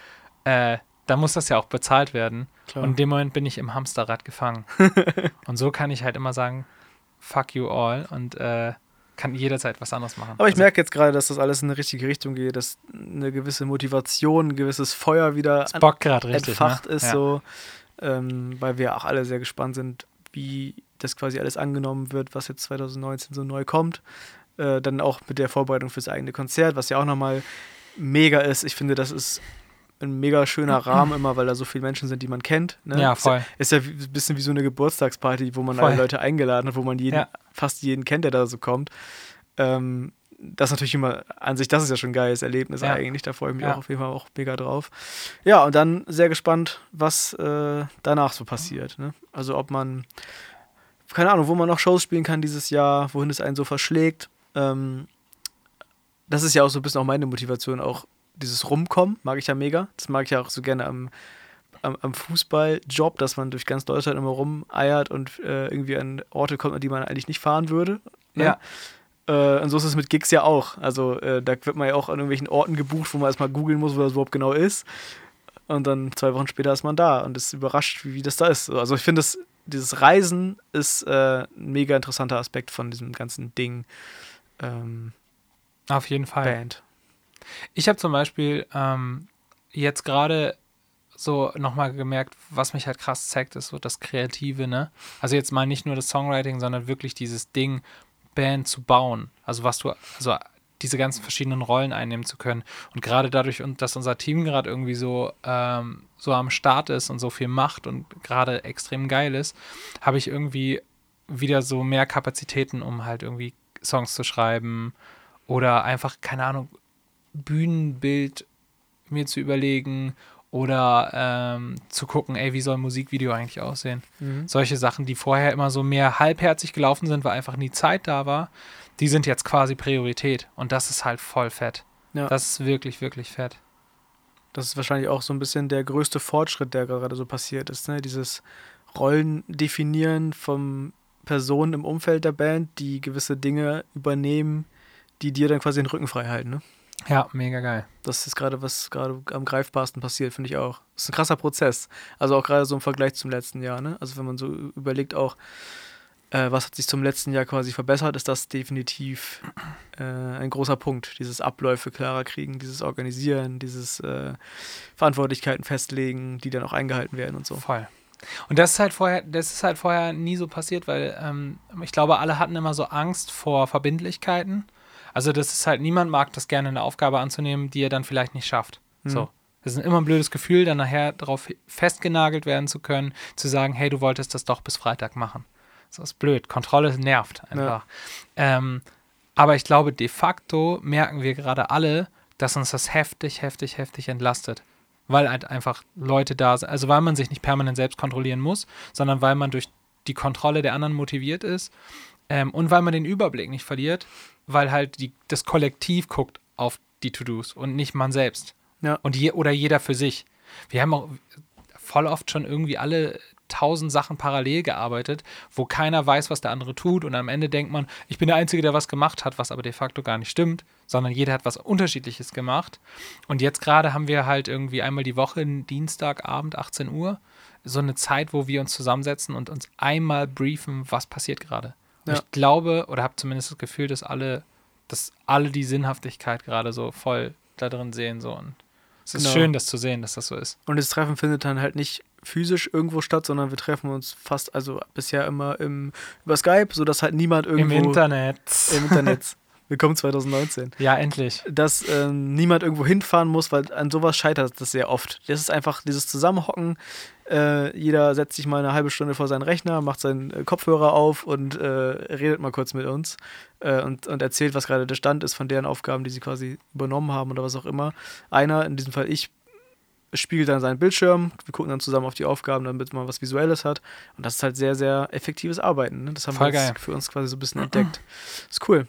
äh, dann muss das ja auch bezahlt werden. Klar. Und in dem Moment bin ich im Hamsterrad gefangen. und so kann ich halt immer sagen, fuck you all und äh, kann jederzeit was anderes machen. Aber ich Also, merke jetzt gerade, dass das alles in eine richtige Richtung geht, dass eine gewisse Motivation, ein gewisses Feuer wieder bockt gerade richtig. entfacht ne? ist, ja. so, ähm, weil wir auch alle sehr gespannt sind, wie das quasi alles angenommen wird, was jetzt 2019 so neu kommt. Äh, dann auch mit der Vorbereitung fürs eigene Konzert, was ja auch nochmal mega ist. Ich finde, das ist ein mega schöner Rahmen immer, weil da so viele Menschen sind, die man kennt. Ne? Ja, voll. Ist ja, ist ja ein bisschen wie so eine Geburtstagsparty, wo man Voll. alle Leute eingeladen hat, wo man jeden, Ja. fast jeden kennt, der da so kommt. Ähm, das ist natürlich immer an sich, das ist ja schon ein geiles Erlebnis Ja. eigentlich. Da freue ich mich Ja. auch auf jeden Fall auch mega drauf. Ja, und dann sehr gespannt, was äh, danach so passiert. Ne? Also ob man, keine Ahnung, wo man noch Shows spielen kann dieses Jahr, wohin es einen so verschlägt. Ähm, das ist ja auch so ein bisschen auch meine Motivation, auch dieses Rumkommen mag ich ja mega. Das mag ich ja auch so gerne am, am, am Fußballjob, dass man durch ganz Deutschland immer rumeiert und äh, irgendwie an Orte kommt, an die man eigentlich nicht fahren würde. Ne? Ja. Äh, und so ist es mit Gigs ja auch. Also äh, da wird man ja auch an irgendwelchen Orten gebucht, wo man erstmal googeln muss, wo das überhaupt genau ist. Und dann zwei Wochen später ist man da und ist überrascht, wie, wie das da ist. Also ich finde, dieses Reisen ist äh, ein mega interessanter Aspekt von diesem ganzen Ding. Ähm, Auf jeden Fall. Band. Ich habe zum Beispiel ähm, jetzt gerade so nochmal gemerkt, was mich halt krass zeigt, ist so das Kreative, ne? Also jetzt mal nicht nur das Songwriting, sondern wirklich dieses Ding, Band zu bauen. Also was du, also diese ganzen verschiedenen Rollen einnehmen zu können. Und gerade dadurch, dass unser Team gerade irgendwie so, ähm, so am Start ist und so viel macht und gerade extrem geil ist, habe ich irgendwie wieder so mehr Kapazitäten, um halt irgendwie Songs zu schreiben oder einfach, keine Ahnung, Bühnenbild mir zu überlegen oder ähm, zu gucken, ey, wie soll ein Musikvideo eigentlich aussehen? Mhm. Solche Sachen, die vorher immer so mehr halbherzig gelaufen sind, weil einfach nie Zeit da war, die sind jetzt quasi Priorität. Und das ist halt voll fett. Ja. Das ist wirklich, wirklich fett. Das ist wahrscheinlich auch so ein bisschen der größte Fortschritt, der gerade so passiert ist. Ne? Dieses Rollen definieren von Personen im Umfeld der Band, die gewisse Dinge übernehmen, die dir dann quasi den Rücken frei halten. Ne? Ja, mega geil. Das ist gerade, was gerade am greifbarsten passiert, finde ich auch. Das ist ein krasser Prozess. Also auch gerade so im Vergleich zum letzten Jahr. Ne? Also wenn man so überlegt auch, äh, was hat sich zum letzten Jahr quasi verbessert, ist das definitiv äh, ein großer Punkt. Dieses Abläufe klarer kriegen, dieses Organisieren, dieses äh, Verantwortlichkeiten festlegen, die dann auch eingehalten werden und so. Voll. Und das ist halt vorher, das ist halt vorher nie so passiert, weil ähm, ich glaube, alle hatten immer so Angst vor Verbindlichkeiten. Also das ist halt, niemand mag das gerne, eine Aufgabe anzunehmen, die er dann vielleicht nicht schafft. Mhm. So. Das ist immer ein blödes Gefühl, dann nachher darauf festgenagelt werden zu können, zu sagen, hey, du wolltest das doch bis Freitag machen. Das ist blöd. Kontrolle nervt einfach. Ähm, aber ich glaube, de facto merken wir gerade alle, dass uns das heftig, heftig, heftig entlastet. Weil halt einfach Leute da sind. Also weil man sich nicht permanent selbst kontrollieren muss, sondern weil man durch die Kontrolle der anderen motiviert ist ähm, und weil man den Überblick nicht verliert, weil halt die, das Kollektiv guckt auf die To-Dos und nicht man selbst. Ja. Und je, oder jeder für sich. Wir haben auch voll oft schon irgendwie alle tausend Sachen parallel gearbeitet, wo keiner weiß, was der andere tut. Und am Ende denkt man, ich bin der Einzige, der was gemacht hat, was aber de facto gar nicht stimmt, sondern jeder hat was Unterschiedliches gemacht. Und jetzt gerade haben wir halt irgendwie einmal die Woche, Dienstagabend, 18 Uhr, so eine Zeit, wo wir uns zusammensetzen und uns einmal briefen, was passiert gerade. Ja. ich glaube, oder habe zumindest das Gefühl, dass alle, dass alle die Sinnhaftigkeit gerade so voll da drin sehen. So. Und es ist Genau. schön, das zu sehen, dass das so ist. Und das Treffen findet dann halt nicht physisch irgendwo statt, sondern wir treffen uns fast, also bisher immer im, über Skype, sodass halt niemand irgendwo Im Internet. im Internet. Willkommen 2019. ja, endlich. dass ähm, niemand irgendwo hinfahren muss, weil an sowas scheitert das sehr oft. Das ist einfach dieses Zusammenhocken. Äh, jeder setzt sich mal eine halbe Stunde vor seinen Rechner, macht seinen äh, Kopfhörer auf und äh, redet mal kurz mit uns äh, und, und erzählt, was gerade der Stand ist von deren Aufgaben, die sie quasi übernommen haben oder was auch immer. Einer, in diesem Fall ich, spiegelt dann seinen Bildschirm. Wir gucken dann zusammen auf die Aufgaben, damit man was Visuelles hat. Und das ist halt sehr, sehr effektives Arbeiten. Ne? Das haben Voll wir für uns quasi so ein bisschen entdeckt. Ist cool.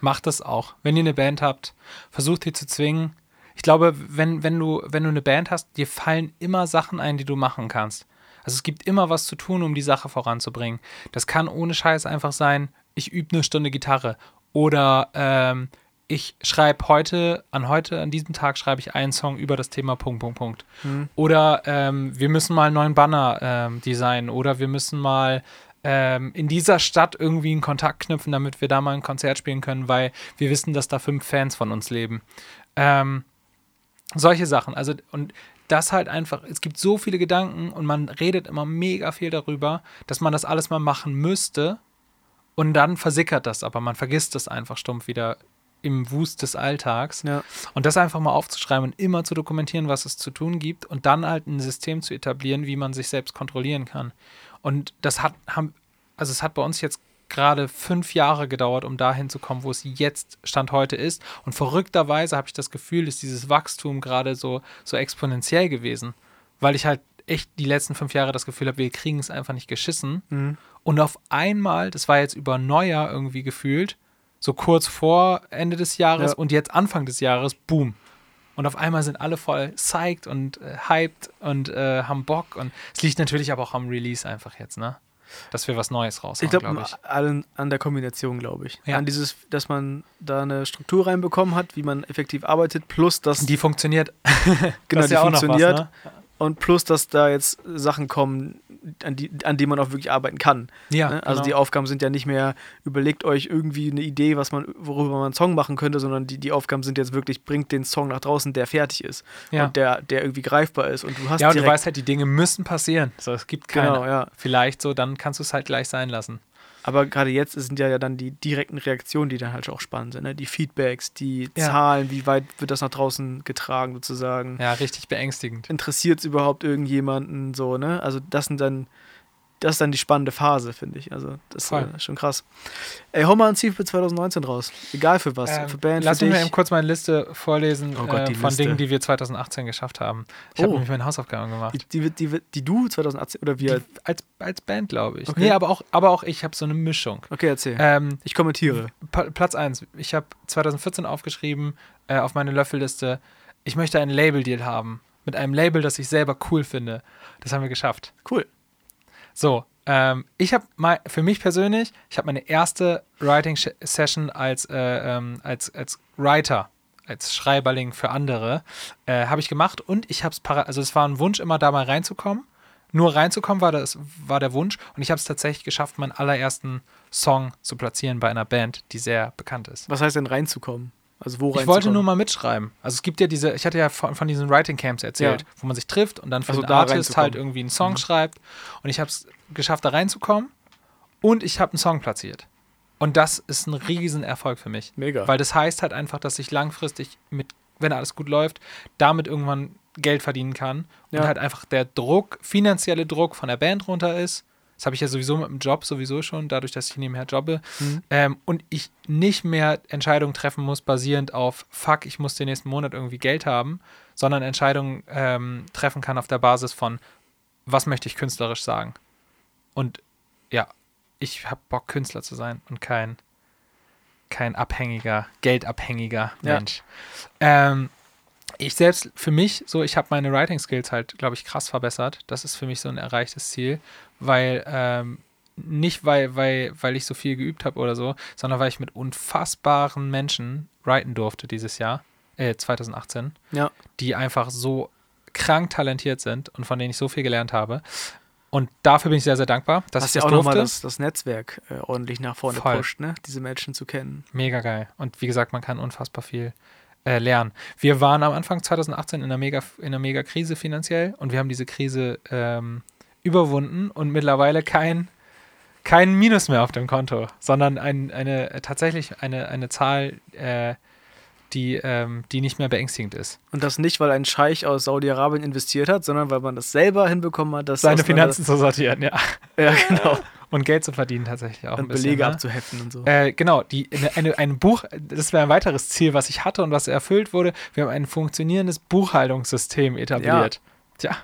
Macht das auch. Wenn ihr eine Band habt, versucht die zu zwingen. Ich glaube, wenn, wenn, du, wenn du eine Band hast, dir fallen immer Sachen ein, die du machen kannst. Also es gibt immer was zu tun, um die Sache voranzubringen. Das kann ohne Scheiß einfach sein, ich übe eine Stunde Gitarre. Oder ähm, ich schreibe heute, an heute, an diesem Tag schreibe ich einen Song über das Thema Punkt, Punkt, Punkt. Mhm. Oder ähm, wir müssen mal einen neuen Banner ähm, designen. Oder wir müssen mal ähm, in dieser Stadt irgendwie einen Kontakt knüpfen, damit wir da mal ein Konzert spielen können, weil wir wissen, dass da fünf Fans von uns leben. Ähm, solche Sachen. Also, und das halt einfach, es gibt so viele Gedanken und man redet immer mega viel darüber, dass man das alles mal machen müsste und dann versickert das, aber man vergisst das einfach stumpf wieder im Wust des Alltags. Ja. Und das einfach mal aufzuschreiben und immer zu dokumentieren, was es zu tun gibt und dann halt ein System zu etablieren, wie man sich selbst kontrollieren kann. Und das hat, haben, also es hat bei uns jetzt gerade fünf Jahre gedauert, um dahin zu kommen, wo es jetzt Stand heute ist. Und verrückterweise habe ich das Gefühl, ist dieses Wachstum gerade so, so exponentiell gewesen, weil ich halt echt die letzten fünf Jahre das Gefühl habe, wir kriegen es einfach nicht geschissen. Mhm. Und auf einmal, das war jetzt über Neujahr irgendwie gefühlt, so kurz vor Ende des Jahres Ja. und jetzt Anfang des Jahres, boom. Und auf einmal sind alle voll psyched und äh, hyped und äh, haben Bock. Und es liegt natürlich aber auch am Release einfach jetzt, ne? Dass wir was Neues raushauen, Ich glaube, glaube ich. allen an der Kombination, glaube ich. Ja. An dieses, dass man da eine Struktur reinbekommen hat, wie man effektiv arbeitet, plus dass Die funktioniert. genau, das die ja noch was, funktioniert ne? und plus, dass da jetzt Sachen kommen, an die, an die man auch wirklich arbeiten kann. Ja, ne? Also genau. die Aufgaben sind ja nicht mehr, überlegt euch irgendwie eine Idee, was man, worüber man einen Song machen könnte, sondern die, die Aufgaben sind jetzt wirklich, bringt den Song nach draußen, der fertig ist Ja. und der, der irgendwie greifbar ist. Und du hast ja, und du weißt halt, die Dinge müssen passieren. So, es gibt keine. Genau, ja. Vielleicht so, dann kannst du es halt gleich sein lassen. Aber gerade jetzt sind ja dann die direkten Reaktionen, die dann halt auch spannend sind. Ne? Die Feedbacks, die Ja. Zahlen, wie weit wird das nach draußen getragen sozusagen. Ja, richtig beängstigend. Interessiert es überhaupt irgendjemanden so, ne? Also das sind dann, das ist dann die spannende Phase, finde ich. Also das ist Voll. äh, schon krass. Ey, hau mal ein Ziel für 2019 raus. Egal für was. Ähm, für Band, lass mich mal eben kurz meine Liste vorlesen Oh Gott, äh, von Liste. Dingen, die wir 2018 geschafft haben. Ich habe Oh. nämlich meine Hausaufgaben gemacht. die, die, die, die du 2018 oder wir? Als, als Band, glaube ich. Okay. Nee, aber auch, aber auch ich habe so eine Mischung. Okay, erzähl. Ähm, ich kommentiere. Platz 1. Ich habe 2014 aufgeschrieben äh, auf meine Löffelliste, ich möchte einen Label-Deal haben. Mit einem Label, das ich selber cool finde. Das haben wir geschafft. Cool. So, ähm, ich habe mal, für mich persönlich, ich habe meine erste Writing-Session als, äh, ähm, als, als Writer, als Schreiberling für andere, äh, habe ich gemacht und ich habe es, also es war ein Wunsch, immer da mal reinzukommen. Nur reinzukommen war, das, war der Wunsch und ich habe es tatsächlich geschafft, meinen allerersten Song zu platzieren bei einer Band, die sehr bekannt ist. Was heißt denn reinzukommen? Also wo? Ich wollte nur mal mitschreiben. Also es gibt ja diese, ich hatte ja von, von diesen Writing Camps erzählt, Ja. wo man sich trifft und dann für Also den da Artist halt irgendwie einen Song Mhm. schreibt. Und ich habe es geschafft, da reinzukommen und ich habe einen Song platziert. Und das ist ein riesen Erfolg für mich. Mega. Weil das heißt halt einfach, dass ich langfristig mit, wenn alles gut läuft, damit irgendwann Geld verdienen kann. Und Ja. halt einfach der Druck, finanzielle Druck von der Band runter ist. Das habe ich ja sowieso mit dem Job sowieso schon, dadurch, dass ich nebenher jobbe. Mhm. Ähm, und ich nicht mehr Entscheidungen treffen muss, basierend auf, fuck, ich muss den nächsten Monat irgendwie Geld haben, sondern Entscheidungen ähm, treffen kann auf der Basis von, was möchte ich künstlerisch sagen. Und ja, ich habe Bock, Künstler zu sein und kein, kein abhängiger, geldabhängiger Ja. Mensch. Ähm, ich selbst, für mich, so, ich habe meine Writing-Skills halt, glaube ich, krass verbessert. Das ist für mich so ein erreichtes Ziel, weil, ähm, nicht weil, weil, weil ich so viel geübt habe oder so, sondern weil ich mit unfassbaren Menschen writen durfte dieses Jahr, äh, 2018, Ja. die einfach so krank talentiert sind und von denen ich so viel gelernt habe. Und dafür bin ich sehr, sehr dankbar, dass Hast ich ja das auch nochmal das, das Netzwerk äh, ordentlich nach vorne Voll. pusht, ne? Diese Menschen zu kennen. Mega geil. Und wie gesagt, man kann unfassbar viel äh, lernen. Wir waren am Anfang 2018 in einer mega, in einer mega Krise finanziell und wir haben diese Krise ähm, überwunden und mittlerweile kein, kein Minus mehr auf dem Konto, sondern ein, eine, tatsächlich eine, eine Zahl, äh, die, ähm, die nicht mehr beängstigend ist. Und das nicht, weil ein Scheich aus Saudi-Arabien investiert hat, sondern weil man das selber hinbekommen hat, dass Seine Finanzen zu sortieren, ja. Ja, genau. Und Geld zu verdienen tatsächlich auch ein Und bisschen. Belege ne? abzuheften und so. Äh, genau, die, eine, ein Buch, das wäre ein weiteres Ziel, was ich hatte und was erfüllt wurde. Wir haben ein funktionierendes Buchhaltungssystem etabliert. Tja,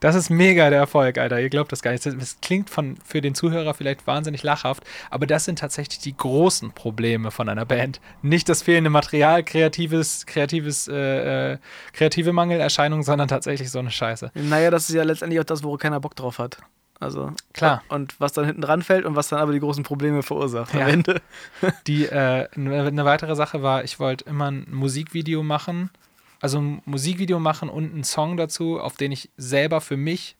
das ist mega der Erfolg, Alter. Ihr glaubt das gar nicht. Das, das klingt von, für den Zuhörer vielleicht wahnsinnig lachhaft, aber das sind tatsächlich die großen Probleme von einer Band. Nicht das fehlende Material, kreatives, kreatives, äh, äh, kreative Mangelerscheinung, sondern tatsächlich so eine Scheiße. Naja, das ist ja letztendlich auch das, wo keiner Bock drauf hat. Also Klar. Und was dann hinten ranfällt und was dann aber die großen Probleme verursacht Ja. am Ende. Die, äh, eine eine weitere Sache war, ich wollte immer ein Musikvideo machen, also ein Musikvideo machen und einen Song dazu, auf den ich selber für mich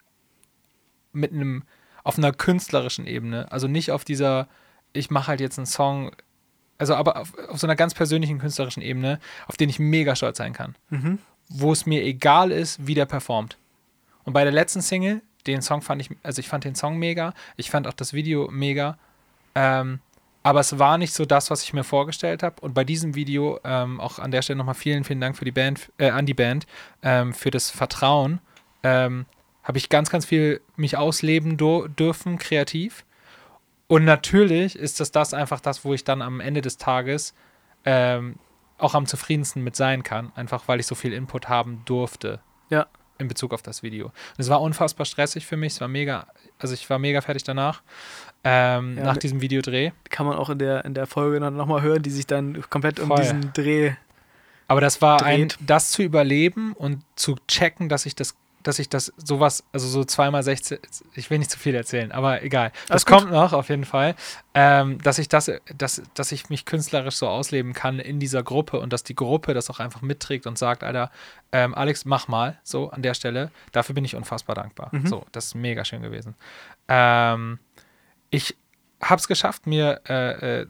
mit einem, auf einer künstlerischen Ebene, also nicht auf dieser, ich mache halt jetzt einen Song, also aber auf, auf so einer ganz persönlichen künstlerischen Ebene, auf den ich mega stolz sein kann. Mhm. wo es mir egal ist, wie der performt. Und bei der letzten Single, den Song fand ich, also ich fand den Song mega, ich fand auch das Video mega, ähm, aber es war nicht so das, was ich mir vorgestellt habe. Und bei diesem Video, ähm, auch an der Stelle nochmal vielen, vielen Dank für die Band, äh, an die Band, ähm, für das Vertrauen, ähm, habe ich ganz, ganz viel mich ausleben dürfen, kreativ. Und natürlich ist das das einfach das, wo ich dann am Ende des Tages ähm, auch am zufriedensten mit sein kann, einfach weil ich so viel Input haben durfte. Ja. In Bezug auf das Video. Und es war unfassbar stressig für mich. Es war mega, also ich war mega fertig danach. Ähm, ja, nach diesem Videodreh. Kann man auch in der, in der Folge dann nochmal hören, die sich dann komplett Voll. um diesen Dreh. Aber das war dreht. ein, das zu überleben und zu checken, dass ich das dass ich das sowas, also so zweimal 16, ich will nicht zu viel erzählen, aber egal. Das kommt noch auf jeden Fall, ähm, dass ich das, dass, dass ich mich künstlerisch so ausleben kann in dieser Gruppe und dass die Gruppe das auch einfach mitträgt und sagt, Alter, ähm, Alex, mach mal, so an der Stelle. Dafür bin ich unfassbar dankbar. Mhm. So, das ist mega schön gewesen. Ähm, ich habe es geschafft, mir, äh, äh,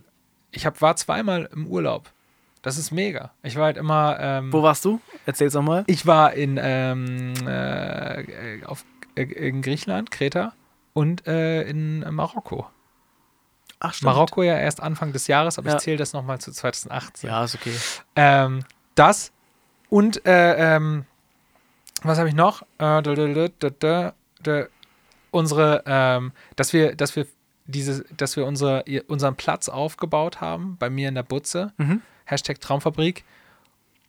ich hab, war zweimal im Urlaub das ist mega. Ich war halt immer. Ähm, Wo warst du? Erzähl's nochmal. Ich war in, ähm, äh, auf, äh, in Griechenland, Kreta und äh, in Marokko. Ach, stimmt. Marokko ja erst Anfang des Jahres, aber ja. ich zähle das nochmal zu 2018. Ja, ist okay. Ähm, das und äh, ähm, was habe ich noch? Äh, unsere, ähm, dass wir, dass wir diese, dass wir unsere, unseren Platz aufgebaut haben bei mir in der Butze. Mhm. Hashtag Traumfabrik.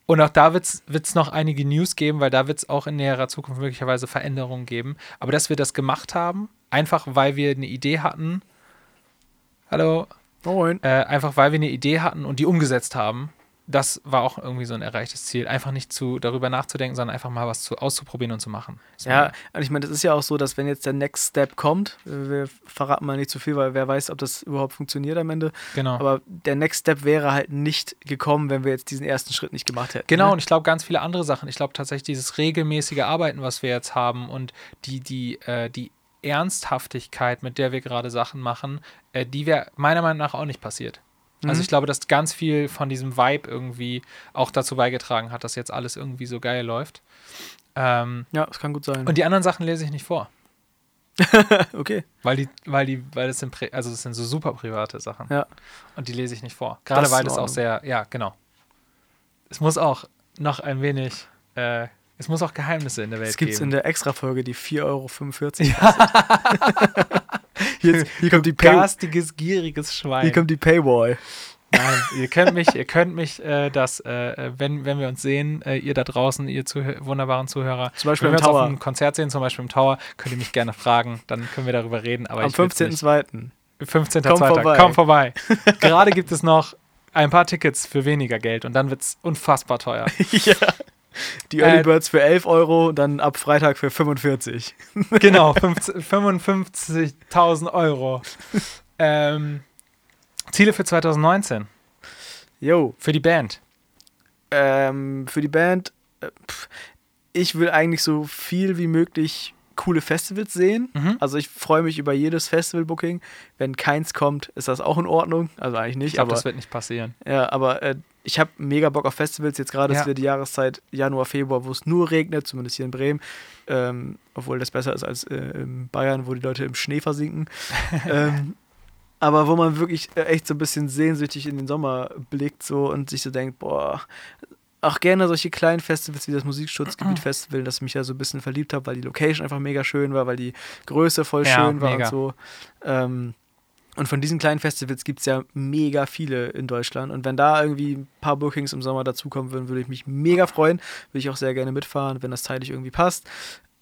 Und auch da wird es noch einige News geben, weil da wird es auch in näherer Zukunft möglicherweise Veränderungen geben. Aber dass wir das gemacht haben, einfach weil wir eine Idee hatten. Hallo. Moin. Äh, einfach weil wir eine Idee hatten und die umgesetzt haben das war auch irgendwie so ein erreichtes Ziel. Einfach nicht zu, darüber nachzudenken, sondern einfach mal was zu, auszuprobieren und zu machen. Das ja, und ich meine, das ist ja auch so, dass wenn jetzt der Next Step kommt, wir verraten mal nicht zu viel, weil wer weiß, ob das überhaupt funktioniert am Ende. Genau. Aber der Next Step wäre halt nicht gekommen, wenn wir jetzt diesen ersten Schritt nicht gemacht hätten. Genau, ne? und ich glaube ganz viele andere Sachen. Ich glaube tatsächlich dieses regelmäßige Arbeiten, was wir jetzt haben und die, die, äh, die Ernsthaftigkeit, mit der wir gerade Sachen machen, äh, die wäre meiner Meinung nach auch nicht passiert. Also mhm. ich glaube, dass ganz viel von diesem Vibe irgendwie auch dazu beigetragen hat, dass jetzt alles irgendwie so geil läuft. Ähm, ja, das kann gut sein. Und die anderen Sachen lese ich nicht vor. okay. Weil die, weil die, weil das sind, also das sind so super private Sachen. Ja. Und die lese ich nicht vor. Gerade das weil das auch sehr, ja, genau. Es muss auch noch ein wenig, äh, es muss auch Geheimnisse in der Welt geben. Es gibt in der Extra-Folge, die 4,45 Euro. Ja. Hier, hier kommt die Pay Garstiges, gieriges Schwein. Hier kommt die Paywall. Nein, ihr könnt mich, ihr könnt mich äh, das, äh, wenn, wenn wir uns sehen, äh, ihr da draußen, ihr Zuh wunderbaren Zuhörer, zum Beispiel wenn wir uns auf einem Konzert sehen, zum Beispiel im Tower, könnt ihr mich gerne fragen, dann können wir darüber reden. Aber Am 15.02. 15.02. Komm vorbei. Komm vorbei. Gerade gibt es noch ein paar Tickets für weniger Geld und dann wird es unfassbar teuer. ja. Die Early äh, Birds für 11 Euro, dann ab Freitag für 45. genau, 55.000 Euro. ähm, Ziele für 2019. Jo. Für die Band. Ähm, für die Band, äh, ich will eigentlich so viel wie möglich coole Festivals sehen. Mhm. Also ich freue mich über jedes Festival-Booking. Wenn keins kommt, ist das auch in Ordnung. Also eigentlich nicht. Ich glaube, das wird nicht passieren. Ja, aber äh, ich habe mega Bock auf Festivals. Jetzt gerade ja. ist wieder die Jahreszeit Januar, Februar, wo es nur regnet, zumindest hier in Bremen. Ähm, obwohl das besser ist als äh, in Bayern, wo die Leute im Schnee versinken. ähm, aber wo man wirklich äh, echt so ein bisschen sehnsüchtig in den Sommer blickt so und sich so denkt, boah, auch gerne solche kleinen Festivals wie das Musikschutzgebiet. Festival, dass ich mich ja so ein bisschen verliebt habe, weil die Location einfach mega schön war, weil die Größe voll ja, schön war mega. und so. Ähm, und von diesen kleinen Festivals gibt es ja mega viele in Deutschland. Und wenn da irgendwie ein paar Bookings im Sommer dazukommen würden, würde ich mich mega freuen. Würde ich auch sehr gerne mitfahren, wenn das zeitlich irgendwie passt.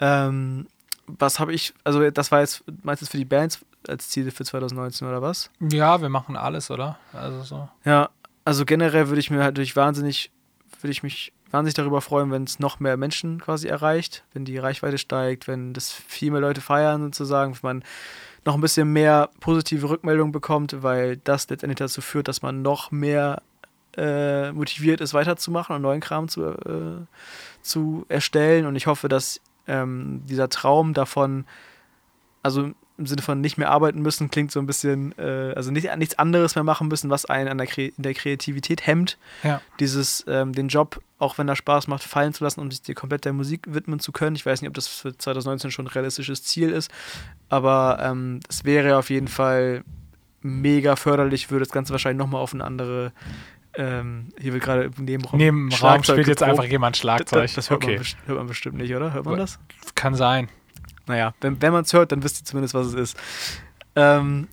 Ähm, was habe ich, also das war jetzt meistens für die Bands als Ziele für 2019 oder was? Ja, wir machen alles, oder? Also so. Ja, also generell würde ich mir halt durch wahnsinnig würde ich mich wahnsinnig darüber freuen, wenn es noch mehr Menschen quasi erreicht, wenn die Reichweite steigt, wenn das viel mehr Leute feiern sozusagen, wenn man noch ein bisschen mehr positive Rückmeldungen bekommt, weil das letztendlich dazu führt, dass man noch mehr äh, motiviert ist, weiterzumachen und neuen Kram zu, äh, zu erstellen. Und ich hoffe, dass ähm, dieser Traum davon, also im Sinne von nicht mehr arbeiten müssen, klingt so ein bisschen, äh, also nicht, nichts anderes mehr machen müssen, was einen an der, Kre in der Kreativität hemmt. Ja. Dieses, ähm, den Job, auch wenn er Spaß macht, fallen zu lassen, um sich dir komplett der Musik widmen zu können. Ich weiß nicht, ob das für 2019 schon ein realistisches Ziel ist, aber ähm, es wäre auf jeden Fall mega förderlich, würde das Ganze wahrscheinlich nochmal auf eine andere ähm, hier wird gerade im Nebenraum. Neben Raum spielt jetzt einfach jemand Schlagzeug. Das, das hört, okay. man hört, man bestimmt nicht, oder? Hört man das? Kann sein. Naja, wenn, wenn man es hört, dann wisst ihr zumindest, was es ist. Ähm,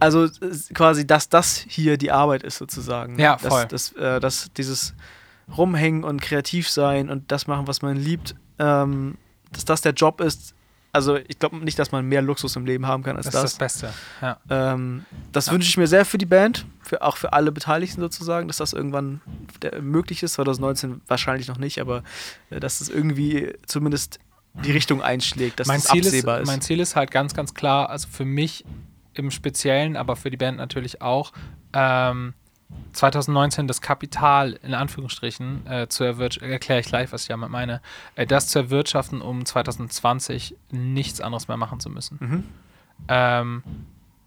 also quasi, dass das hier die Arbeit ist, sozusagen. Ne? Ja, voll. Dass, dass, äh, dass dieses Rumhängen und kreativ sein und das machen, was man liebt, ähm, dass das der Job ist, also ich glaube nicht, dass man mehr Luxus im Leben haben kann als Das das. ist das Beste. Ja. Ähm, das Ja. wünsche ich mir sehr für die Band, für, auch für alle Beteiligten sozusagen, dass das irgendwann möglich ist. 2019 wahrscheinlich noch nicht, aber äh, dass es irgendwie zumindest die Richtung einschlägt, dass mein, es Ziel absehbar ist, ist. mein Ziel ist halt ganz, ganz klar, also für mich im Speziellen, aber für die Band natürlich auch, ähm, 2019 das Kapital in Anführungsstrichen äh, zu erwirtschaften, erkläre ich gleich, was ich damit meine, äh, das zu erwirtschaften, um 2020 nichts anderes mehr machen zu müssen. Mhm. Ähm,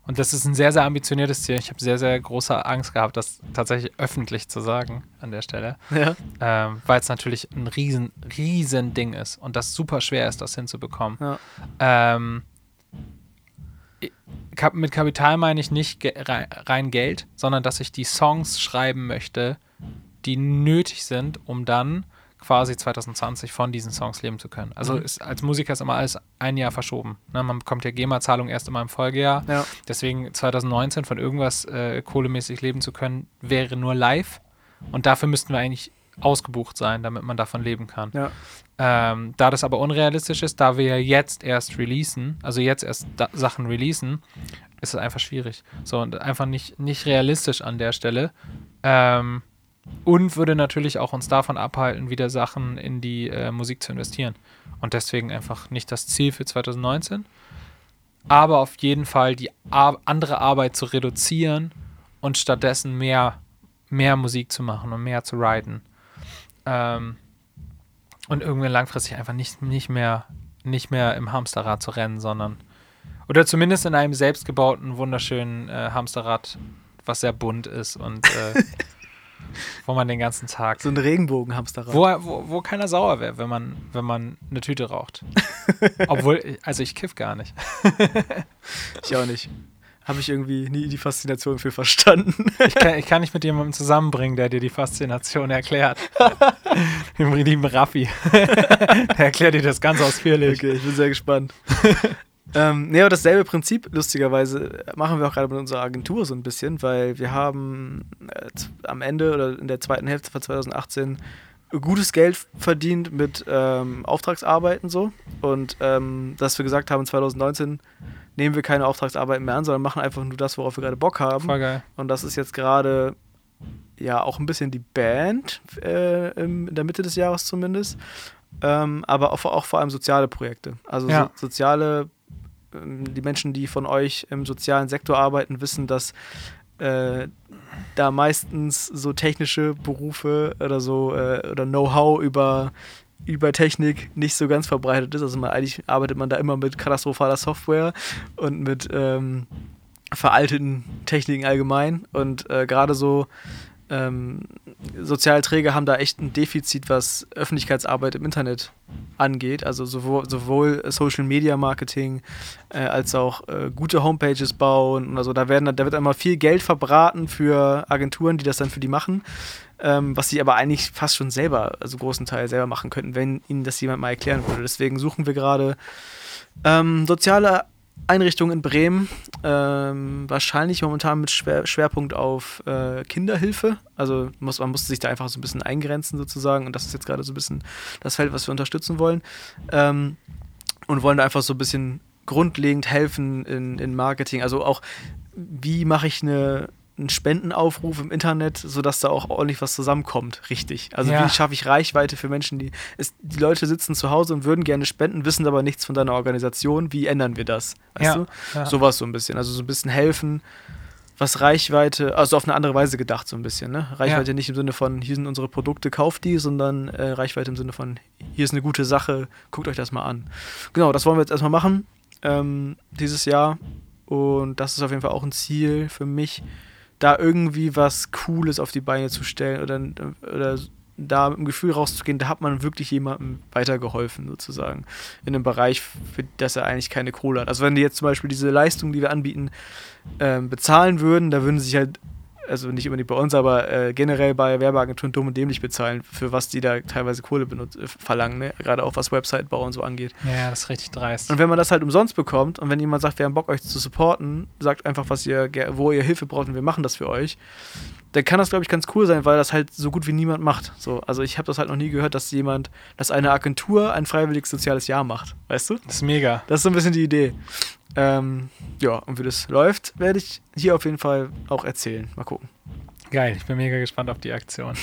und das ist ein sehr, sehr ambitioniertes Ziel. Ich habe sehr, sehr große Angst gehabt, das tatsächlich öffentlich zu sagen an der Stelle, Ja. ähm, weil es natürlich ein riesen, riesen Ding ist und das super schwer ist, das hinzubekommen. Ja. Ähm, mit Kapital meine ich nicht rein Geld, sondern dass ich die Songs schreiben möchte, die nötig sind, um dann quasi 2020 von diesen Songs leben zu können. Also Mhm. ist, als Musiker ist immer alles ein Jahr verschoben. Ne? Man bekommt ja GEMA-Zahlung erst immer im Folgejahr. Ja. Deswegen 2019 von irgendwas äh, kohlemäßig leben zu können, wäre nur live. Und dafür müssten wir eigentlich ausgebucht sein, damit man davon leben kann. Ja. Ähm, da das aber unrealistisch ist, da wir ja jetzt erst releasen, also jetzt erst Sachen releasen, ist es einfach schwierig. So und einfach nicht, nicht realistisch an der Stelle. Ähm, und würde natürlich auch uns davon abhalten, wieder Sachen in die äh, Musik zu investieren. Und deswegen einfach nicht das Ziel für 2019, aber auf jeden Fall die Ar andere Arbeit zu reduzieren und stattdessen mehr, mehr Musik zu machen und mehr zu writen. Ähm, und irgendwann langfristig einfach nicht, nicht, mehr, nicht mehr im Hamsterrad zu rennen, sondern oder zumindest in einem selbstgebauten, wunderschönen äh, Hamsterrad, was sehr bunt ist und äh, wo man den ganzen Tag So ein Regenbogenhamsterrad. wo, wo, wo keiner sauer wäre, wenn man, wenn man eine Tüte raucht. Obwohl, also ich kiff gar nicht. Ich auch nicht. Habe ich irgendwie nie die Faszination für verstanden. Ich kann, ich kann nicht mit jemandem zusammenbringen, der dir die Faszination erklärt. Dem lieben Raffi. der erklärt dir das ganz ausführlich. Okay, ich bin sehr gespannt. Ähm, nee, aber dasselbe Prinzip, lustigerweise, machen wir auch gerade mit unserer Agentur so ein bisschen, weil wir haben äh, am Ende oder in der zweiten Hälfte von 2018 gutes Geld verdient mit ähm, Auftragsarbeiten so. Und ähm, dass wir gesagt haben, 2019 nehmen wir keine Auftragsarbeiten mehr an, sondern machen einfach nur das, worauf wir gerade Bock haben. Voll geil. Und das ist jetzt gerade ja auch ein bisschen die Band äh, in der Mitte des Jahres zumindest. Ähm, aber auch, auch vor allem soziale Projekte. Also Ja. so, soziale, die Menschen, die von euch im sozialen Sektor arbeiten, wissen, dass äh, da meistens so technische Berufe oder so äh, oder Know-how über, über Technik nicht so ganz verbreitet ist. Also man, eigentlich arbeitet man da immer mit katastrophaler Software und mit ähm, veralteten Techniken allgemein. Und äh, gerade so ähm, Sozialträger haben da echt ein Defizit, was Öffentlichkeitsarbeit im Internet angeht. Also sowohl, sowohl Social Media Marketing äh, als auch äh, gute Homepages bauen und also da werden da wird einmal viel Geld verbraten für Agenturen, die das dann für die machen, ähm, was sie aber eigentlich fast schon selber, also großen Teil selber machen könnten, wenn ihnen das jemand mal erklären würde. Deswegen suchen wir gerade ähm, soziale Einrichtungen in Bremen, ähm, wahrscheinlich momentan mit Schwer Schwerpunkt auf äh, Kinderhilfe. Also muss, man musste sich da einfach so ein bisschen eingrenzen sozusagen und das ist jetzt gerade so ein bisschen das Feld, was wir unterstützen wollen. Ähm, und wollen da einfach so ein bisschen grundlegend helfen in, in Marketing. Also auch, wie mache ich eine, einen Spendenaufruf im Internet, sodass da auch ordentlich was zusammenkommt, richtig. Also Ja. wie schaffe ich Reichweite für Menschen, die es, die Leute sitzen zu Hause und würden gerne spenden, wissen aber nichts von deiner Organisation. Wie ändern wir das? Weißt Ja, du? ja. Sowas so ein bisschen. Also so ein bisschen helfen, was Reichweite, also auf eine andere Weise gedacht so ein bisschen. Ne? Reichweite nicht im Sinne von, hier sind unsere Produkte, kauft die, sondern äh, Reichweite im Sinne von, hier ist eine gute Sache, guckt euch das mal an. Genau, das wollen wir jetzt erstmal machen. ähm, dieses Jahr. Und das ist auf jeden Fall auch ein Ziel für mich, da irgendwie was Cooles auf die Beine zu stellen oder, oder da mit dem Gefühl rauszugehen, da hat man wirklich jemandem weitergeholfen, sozusagen. In einem Bereich, für das er eigentlich keine Kohle hat. Also wenn die jetzt zum Beispiel diese Leistung, die wir anbieten, ähm, bezahlen würden, da würden sich halt also nicht unbedingt bei uns, aber äh, generell bei Werbeagenturen dumm und dämlich bezahlen, für was die da teilweise Kohle benutzt, äh, verlangen, ne? gerade auch was Website-Bau und so angeht. Ja, das ist richtig dreist. Und wenn man das halt umsonst bekommt und wenn jemand sagt, wir haben Bock, euch zu supporten, sagt einfach, was ihr, wo ihr Hilfe braucht und wir machen das für euch, dann kann das, glaube ich, ganz cool sein, weil das halt so gut wie niemand macht. So, also ich habe das halt noch nie gehört, dass jemand, dass eine Agentur ein freiwilliges soziales Jahr macht, weißt du? Das ist mega. Das ist so ein bisschen die Idee. Ähm, ja, und wie das läuft, werde ich hier auf jeden Fall auch erzählen. Mal gucken. Geil, ich bin mega gespannt auf die Aktion.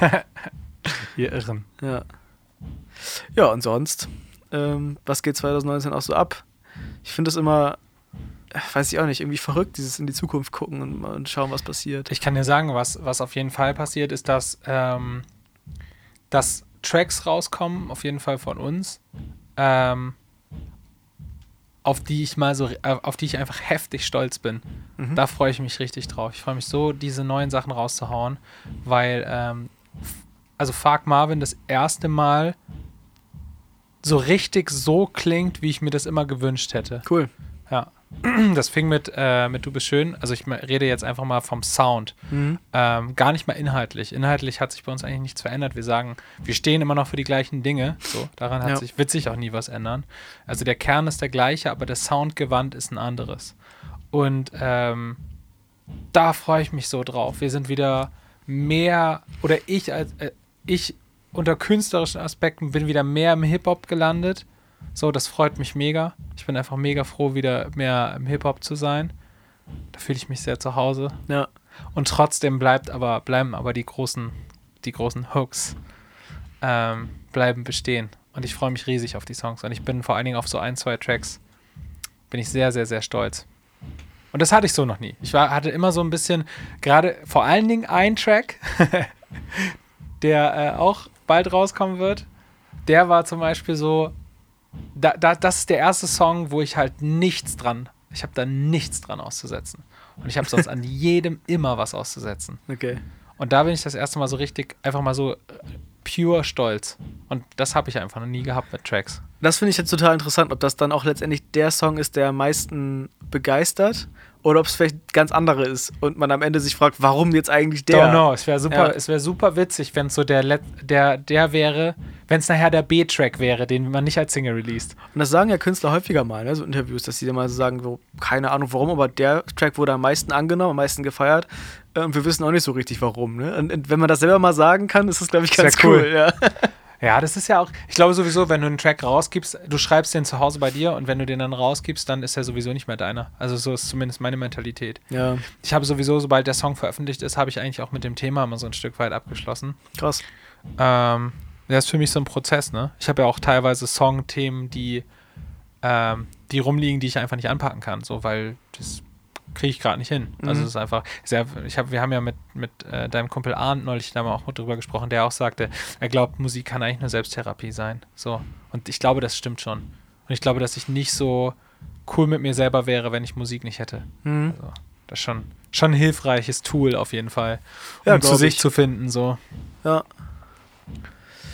Ihr Irren. Ja. Ja, und sonst, ähm, was geht 2019 auch so ab? Ich finde das immer, weiß ich auch nicht, irgendwie verrückt, dieses in die Zukunft gucken und, und schauen, was passiert. Ich kann dir sagen, was, was auf jeden Fall passiert, ist, dass, ähm, dass Tracks rauskommen, auf jeden Fall von uns. Ähm, auf die ich mal so, äh, auf die ich einfach heftig stolz bin. Mhm. Da freue ich mich richtig drauf. Ich freue mich so, diese neuen Sachen rauszuhauen, weil, ähm, also Fark Marvin das erste Mal so richtig so klingt, wie ich mir das immer gewünscht hätte. Cool. Ja. Das fing mit, äh, mit Du bist schön. Also ich rede jetzt einfach mal vom Sound. Mhm. Ähm, gar nicht mal inhaltlich. Inhaltlich hat sich bei uns eigentlich nichts verändert. Wir sagen, wir stehen immer noch für die gleichen Dinge. So, daran hat ja. sich, sich auch nie was ändern. Also der Kern ist der gleiche, aber das Soundgewand ist ein anderes. Und ähm, da freue ich mich so drauf. Wir sind wieder mehr, oder ich als äh, ich unter künstlerischen Aspekten bin wieder mehr im Hip-Hop gelandet so, das freut mich mega. Ich bin einfach mega froh, wieder mehr im Hip-Hop zu sein. Da fühle ich mich sehr zu Hause. Ja. Und trotzdem bleibt aber, bleiben aber die großen, die großen Hooks ähm, bleiben bestehen. Und ich freue mich riesig auf die Songs. Und ich bin vor allen Dingen auf so ein, zwei Tracks, bin ich sehr, sehr, sehr stolz. Und das hatte ich so noch nie. Ich war, hatte immer so ein bisschen, gerade vor allen Dingen ein Track, der äh, auch bald rauskommen wird. Der war zum Beispiel so, da, da, das ist der erste Song, wo ich halt nichts dran, ich habe da nichts dran auszusetzen. Und ich habe sonst an jedem immer was auszusetzen. Okay. Und da bin ich das erste Mal so richtig, einfach mal so äh, pure stolz. Und das habe ich einfach noch nie gehabt mit Tracks. Das finde ich jetzt total interessant, ob das dann auch letztendlich der Song ist, der am meisten begeistert oder ob es vielleicht ganz andere ist und man am Ende sich fragt, warum jetzt eigentlich der? Don't know. Es wäre super, ja. wär super witzig, wenn es so der, der, der wäre, wenn es nachher der B-Track wäre, den man nicht als Single released. Und das sagen ja Künstler häufiger mal, ne, so Interviews, dass sie dann mal so sagen, so, keine Ahnung warum, aber der Track wurde am meisten angenommen, am meisten gefeiert. Äh, und wir wissen auch nicht so richtig warum. Ne? Und, und wenn man das selber mal sagen kann, ist das, glaube ich, ganz cool. cool ja. Ja, das ist ja auch, ich glaube sowieso, wenn du einen Track rausgibst, du schreibst den zu Hause bei dir und wenn du den dann rausgibst, dann ist er sowieso nicht mehr deiner. Also so ist zumindest meine Mentalität. Ja. Ich habe sowieso, sobald der Song veröffentlicht ist, habe ich eigentlich auch mit dem Thema immer so ein Stück weit abgeschlossen. Krass. Ähm, das ist für mich so ein Prozess, ne? Ich habe ja auch teilweise Songthemen, die, ähm, die rumliegen, die ich einfach nicht anpacken kann, so, weil das kriege ich gerade nicht hin. Also mhm. Also es ist einfach, sehr, ich hab, wir haben ja mit, mit äh, deinem Kumpel Arndt neulich da mal auch drüber gesprochen, der auch sagte, er glaubt, Musik kann eigentlich nur Selbsttherapie sein. So. Und ich glaube, das stimmt schon. Und ich glaube, dass ich nicht so cool mit mir selber wäre, wenn ich Musik nicht hätte. Mhm. Also, das ist schon, schon ein hilfreiches Tool auf jeden Fall, um ja, zu sich ich. zu finden. So. Ja.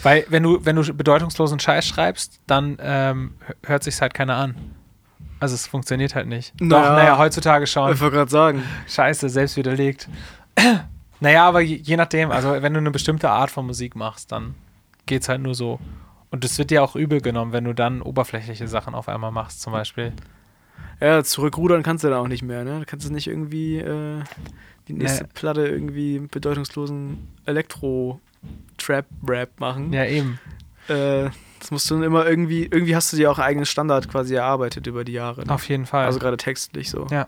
Weil wenn du, wenn du bedeutungslosen Scheiß schreibst, dann ähm, hört sich halt keiner an. Also es funktioniert halt nicht. Naja, Doch, naja, heutzutage schon. Ich wollte gerade sagen. Scheiße, selbst widerlegt. naja, aber je, je, nachdem, also wenn du eine bestimmte Art von Musik machst, dann geht's halt nur so. Und es wird dir auch übel genommen, wenn du dann oberflächliche Sachen auf einmal machst, zum Beispiel. Ja, zurückrudern kannst du dann auch nicht mehr, ne? Du kannst du nicht irgendwie äh, die nächste nee. Platte irgendwie bedeutungslosen Elektro-Trap-Rap machen. Ja, eben. Äh, das musst du dann immer irgendwie, irgendwie hast du dir auch einen eigenen Standard quasi erarbeitet über die Jahre. Ne? Auf jeden Fall. Also gerade textlich so. Ja.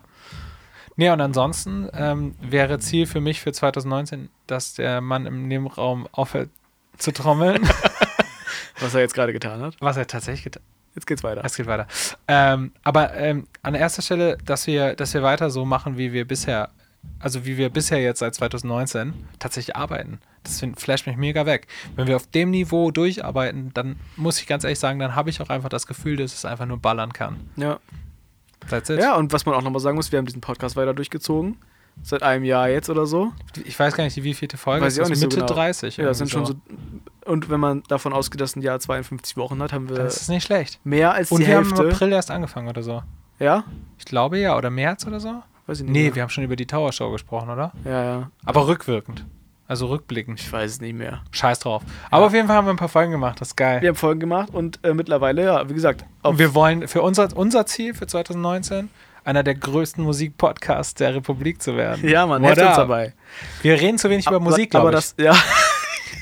Nee, und ansonsten ähm, wäre Ziel für mich für 2019, dass der Mann im Nebenraum aufhört zu trommeln. Was er jetzt gerade getan hat. Was er tatsächlich getan hat. Jetzt geht's weiter. Es geht weiter. Ähm, aber ähm, an erster Stelle, dass wir, dass wir weiter so machen, wie wir bisher also wie wir bisher jetzt seit 2019 tatsächlich arbeiten. Das flasht mich mega weg. Wenn wir auf dem Niveau durcharbeiten, dann muss ich ganz ehrlich sagen, dann habe ich auch einfach das Gefühl, dass es einfach nur ballern kann. Ja. That's it. Ja, und was man auch nochmal sagen muss, wir haben diesen Podcast weiter durchgezogen. Seit einem Jahr jetzt oder so. Ich weiß gar nicht, wie vierte Folge Weiß ich auch nicht so Mitte genau. 30. Ja, das sind irgendwie schon so. Und wenn man davon ausgeht, dass ein Jahr 52 Wochen hat, haben wir Das ist nicht schlecht. mehr als Und die wir haben im Hälfte. April erst angefangen oder so. Ja? Ich glaube ja, oder März oder so. Weiß ich nicht. Nee, mehr. wir haben schon über die Tower Show gesprochen, oder? Ja, ja. Aber rückwirkend. Also rückblickend. Ich weiß es nicht mehr. Scheiß drauf. Aber auf jeden Fall haben wir ein paar Folgen gemacht. Das ist geil. Wir haben Folgen gemacht und äh, mittlerweile, ja, wie gesagt, Und wir wollen für unser, unser Ziel für 2019 einer der größten Musikpodcasts der Republik zu werden. ja, man, helft uns dabei. Wir reden zu wenig über Musik, aber glaube ich. das, ja,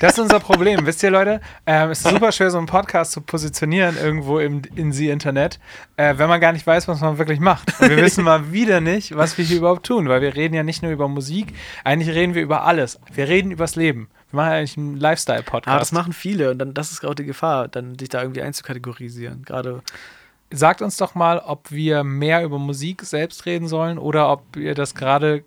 Das ist unser Problem. Wisst ihr, Leute, ähm, es ist super schwer, so einen Podcast zu positionieren irgendwo im in the Internet, äh, wenn man gar nicht weiß, was man wirklich macht. Und wir wissen mal wieder nicht, was wir hier überhaupt tun, weil wir reden ja nicht nur über Musik, eigentlich reden wir über alles. Wir reden übers Leben. Wir machen eigentlich einen Lifestyle-Podcast. aber das machen viele und dann das ist auch die Gefahr, dann dich da irgendwie einzukategorisieren. Gerade Sagt uns doch mal, ob wir mehr über Musik selbst reden sollen oder ob ihr das gerade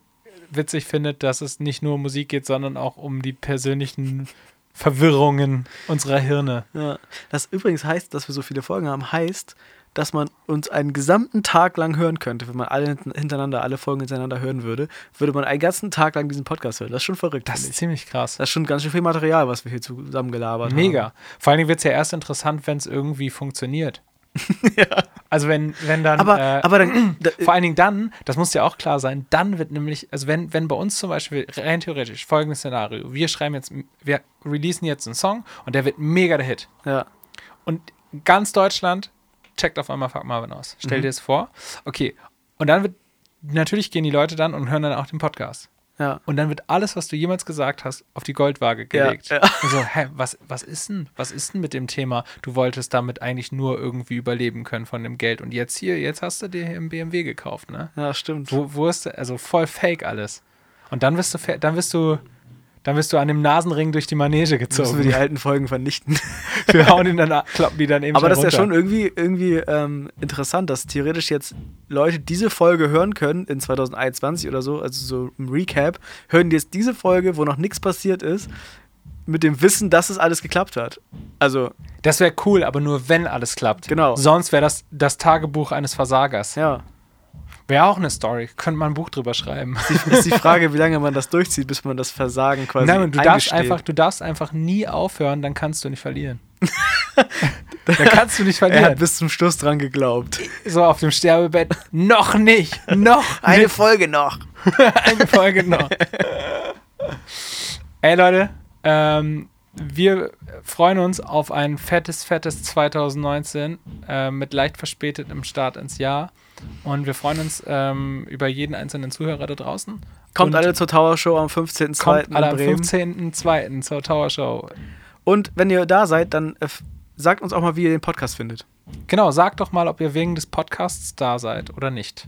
witzig findet, dass es nicht nur um Musik geht, sondern auch um die persönlichen Verwirrungen unserer Hirne. Ja. Das übrigens heißt, dass wir so viele Folgen haben, heißt, dass man uns einen gesamten Tag lang hören könnte. Wenn man alle hint- hintereinander, alle Folgen hintereinander hören würde, würde man einen ganzen Tag lang diesen Podcast hören. Das ist schon verrückt. Das ist ich. ziemlich krass. das ist schon ganz schön viel Material, was wir hier zusammen gelabert Mega. haben. Vor allen Dingen wird es ja erst interessant, wenn es irgendwie funktioniert. Also wenn, wenn dann, Aber, äh, aber dann, da, vor allen Dingen dann, das muss ja auch klar sein, dann wird nämlich, also wenn, wenn bei uns zum Beispiel rein theoretisch folgendes Szenario, wir schreiben jetzt, wir releasen jetzt einen Song und der wird mega der Hit. ja, Und ganz Deutschland checkt auf einmal Fuck Marvin aus. Stell Mhm. dir das vor. Okay. Und dann wird, natürlich gehen die Leute dann und hören dann auch den Podcast. Ja. Und dann wird alles, was du jemals gesagt hast, auf die Goldwaage Ja, gelegt. ja. Und so, hä, was, was ist denn? Was ist denn mit dem Thema? Du wolltest damit eigentlich nur irgendwie überleben können von dem Geld. Und jetzt hier, jetzt hast du dir hier einen BMW gekauft, ne? Ja, stimmt. Wo, wo ist, also voll fake alles. Und dann wirst du, dann wirst du, dann wirst du an dem Nasenring durch die Manege Müssen wir gezogen. die alten Folgen vernichten. Wir hauen ihn dann, kloppen die dann eben Aber das ist ja schon irgendwie, irgendwie ähm, interessant, dass theoretisch jetzt Leute diese Folge hören können in 2021 oder so, also so im Recap, hören die jetzt diese Folge, wo noch nichts passiert ist, mit dem Wissen, dass es alles geklappt hat. Also, Das wäre cool, aber nur wenn alles klappt. Genau. Sonst wäre das das Tagebuch eines Versagers. ja. Wäre auch eine Story. Könnte man ein Buch drüber schreiben. Ist die Frage, wie lange man das durchzieht, bis man das Versagen quasi Nein, du darfst, einfach, du darfst einfach nie aufhören, dann kannst du nicht verlieren. dann kannst du nicht Er hat verlieren. bis zum Schluss dran geglaubt. So auf dem Sterbebett. noch nicht. Noch Eine nicht. Folge noch. Eine Folge noch. Ey Leute, ähm, wir freuen uns auf ein fettes, fettes 2019 äh, mit leicht verspätetem Start ins Jahr. Und wir freuen uns ähm, über jeden einzelnen Zuhörer da draußen. Kommt Und alle zur Tower Show am 15.02. kommt alle am Bremen. 15.02. zur Tower Show. Und wenn ihr da seid, dann äh, sagt uns auch mal, wie ihr den Podcast findet. Genau, sagt doch mal, ob ihr wegen des Podcasts da seid oder nicht.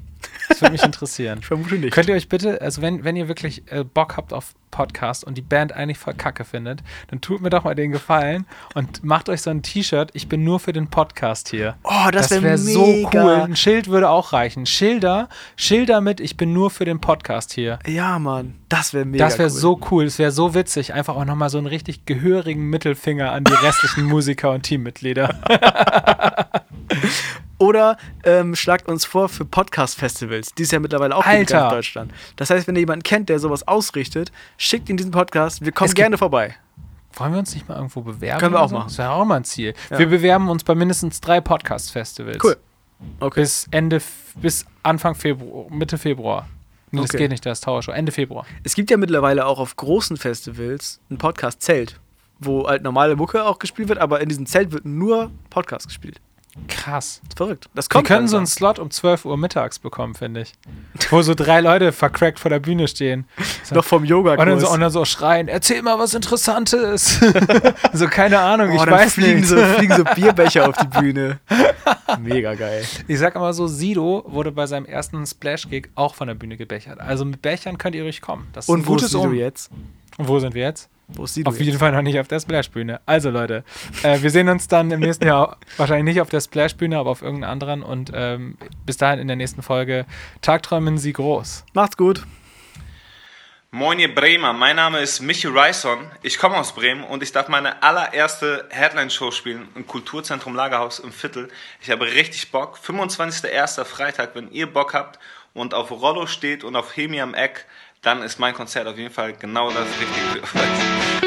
Das würde mich interessieren. Ich vermute nicht. Könnt ihr euch bitte, also wenn, wenn ihr wirklich äh, Bock habt auf Podcast und die Band eigentlich voll kacke findet, dann tut mir doch mal den Gefallen und macht euch so ein T-Shirt, ich bin nur für den Podcast hier. oh, das, wäre wär so cool. Ein Schild würde auch reichen. Schilder, Schilder mit, ich bin nur für den Podcast hier. Ja, Mann, das wäre mega das wäre cool. so cool, es wäre so witzig. Einfach auch nochmal so einen richtig gehörigen Mittelfinger an die restlichen Musiker und Teammitglieder. Oder ähm, schlagt uns vor für Podcast-Festivals, die es ja mittlerweile auch gibt in Deutschland. Das heißt, wenn ihr jemanden kennt, der sowas ausrichtet, schickt ihn diesen Podcast. Wir kommen Es gerne vorbei. Wollen wir uns nicht mal irgendwo bewerben? Können wir auch so? machen. Das wäre auch mal ein Ziel. Ja. Wir bewerben uns bei mindestens drei Podcast-Festivals. Cool. Okay. Bis Ende, bis Anfang Februar, Mitte Februar. Nee, das Okay. geht nicht, das ist Tower Show. Ende Februar. Es gibt ja mittlerweile auch auf großen Festivals ein Podcast-Zelt, wo halt normale Mucke auch gespielt wird, aber in diesem Zelt wird nur Podcast gespielt. Krass. Verrückt. Das Wir kommt können so einen langsam. Slot um 12 Uhr mittags bekommen, finde ich. Wo so drei Leute vercrackt vor der Bühne stehen. So. noch vom yoga Und dann, so, und dann so schreien, erzähl mal was Interessantes. so, keine Ahnung, oh, ich weiß fliegen nicht. so, fliegen so Bierbecher auf die Bühne. Mega geil. Ich sag immer so, Sido wurde bei seinem ersten Splash-Gig auch von der Bühne gebechert. Also mit Bechern könnt ihr ruhig kommen. Das ist Und ein wo ist Sido Um. jetzt? Und wo sind wir jetzt? Wo ist Sido Auf jetzt? jeden Fall noch nicht auf der Splash-Bühne. Also Leute, äh, wir sehen uns dann im nächsten Jahr wahrscheinlich nicht auf der Splash-Bühne, aber auf irgendeiner anderen. Und ähm, bis dahin in der nächsten Folge Tagträumen Sie groß. Macht's gut. Moin ihr Bremer, mein Name ist Michi Reison. Ich komme aus Bremen und ich darf meine allererste Headline-Show spielen im Kulturzentrum Lagerhaus im Viertel. Ich habe richtig Bock. 25.01. Freitag, wenn ihr Bock habt und auf Rollo steht und auf Hemi am Eck, dann ist mein Konzert auf jeden Fall genau das Richtige für euch.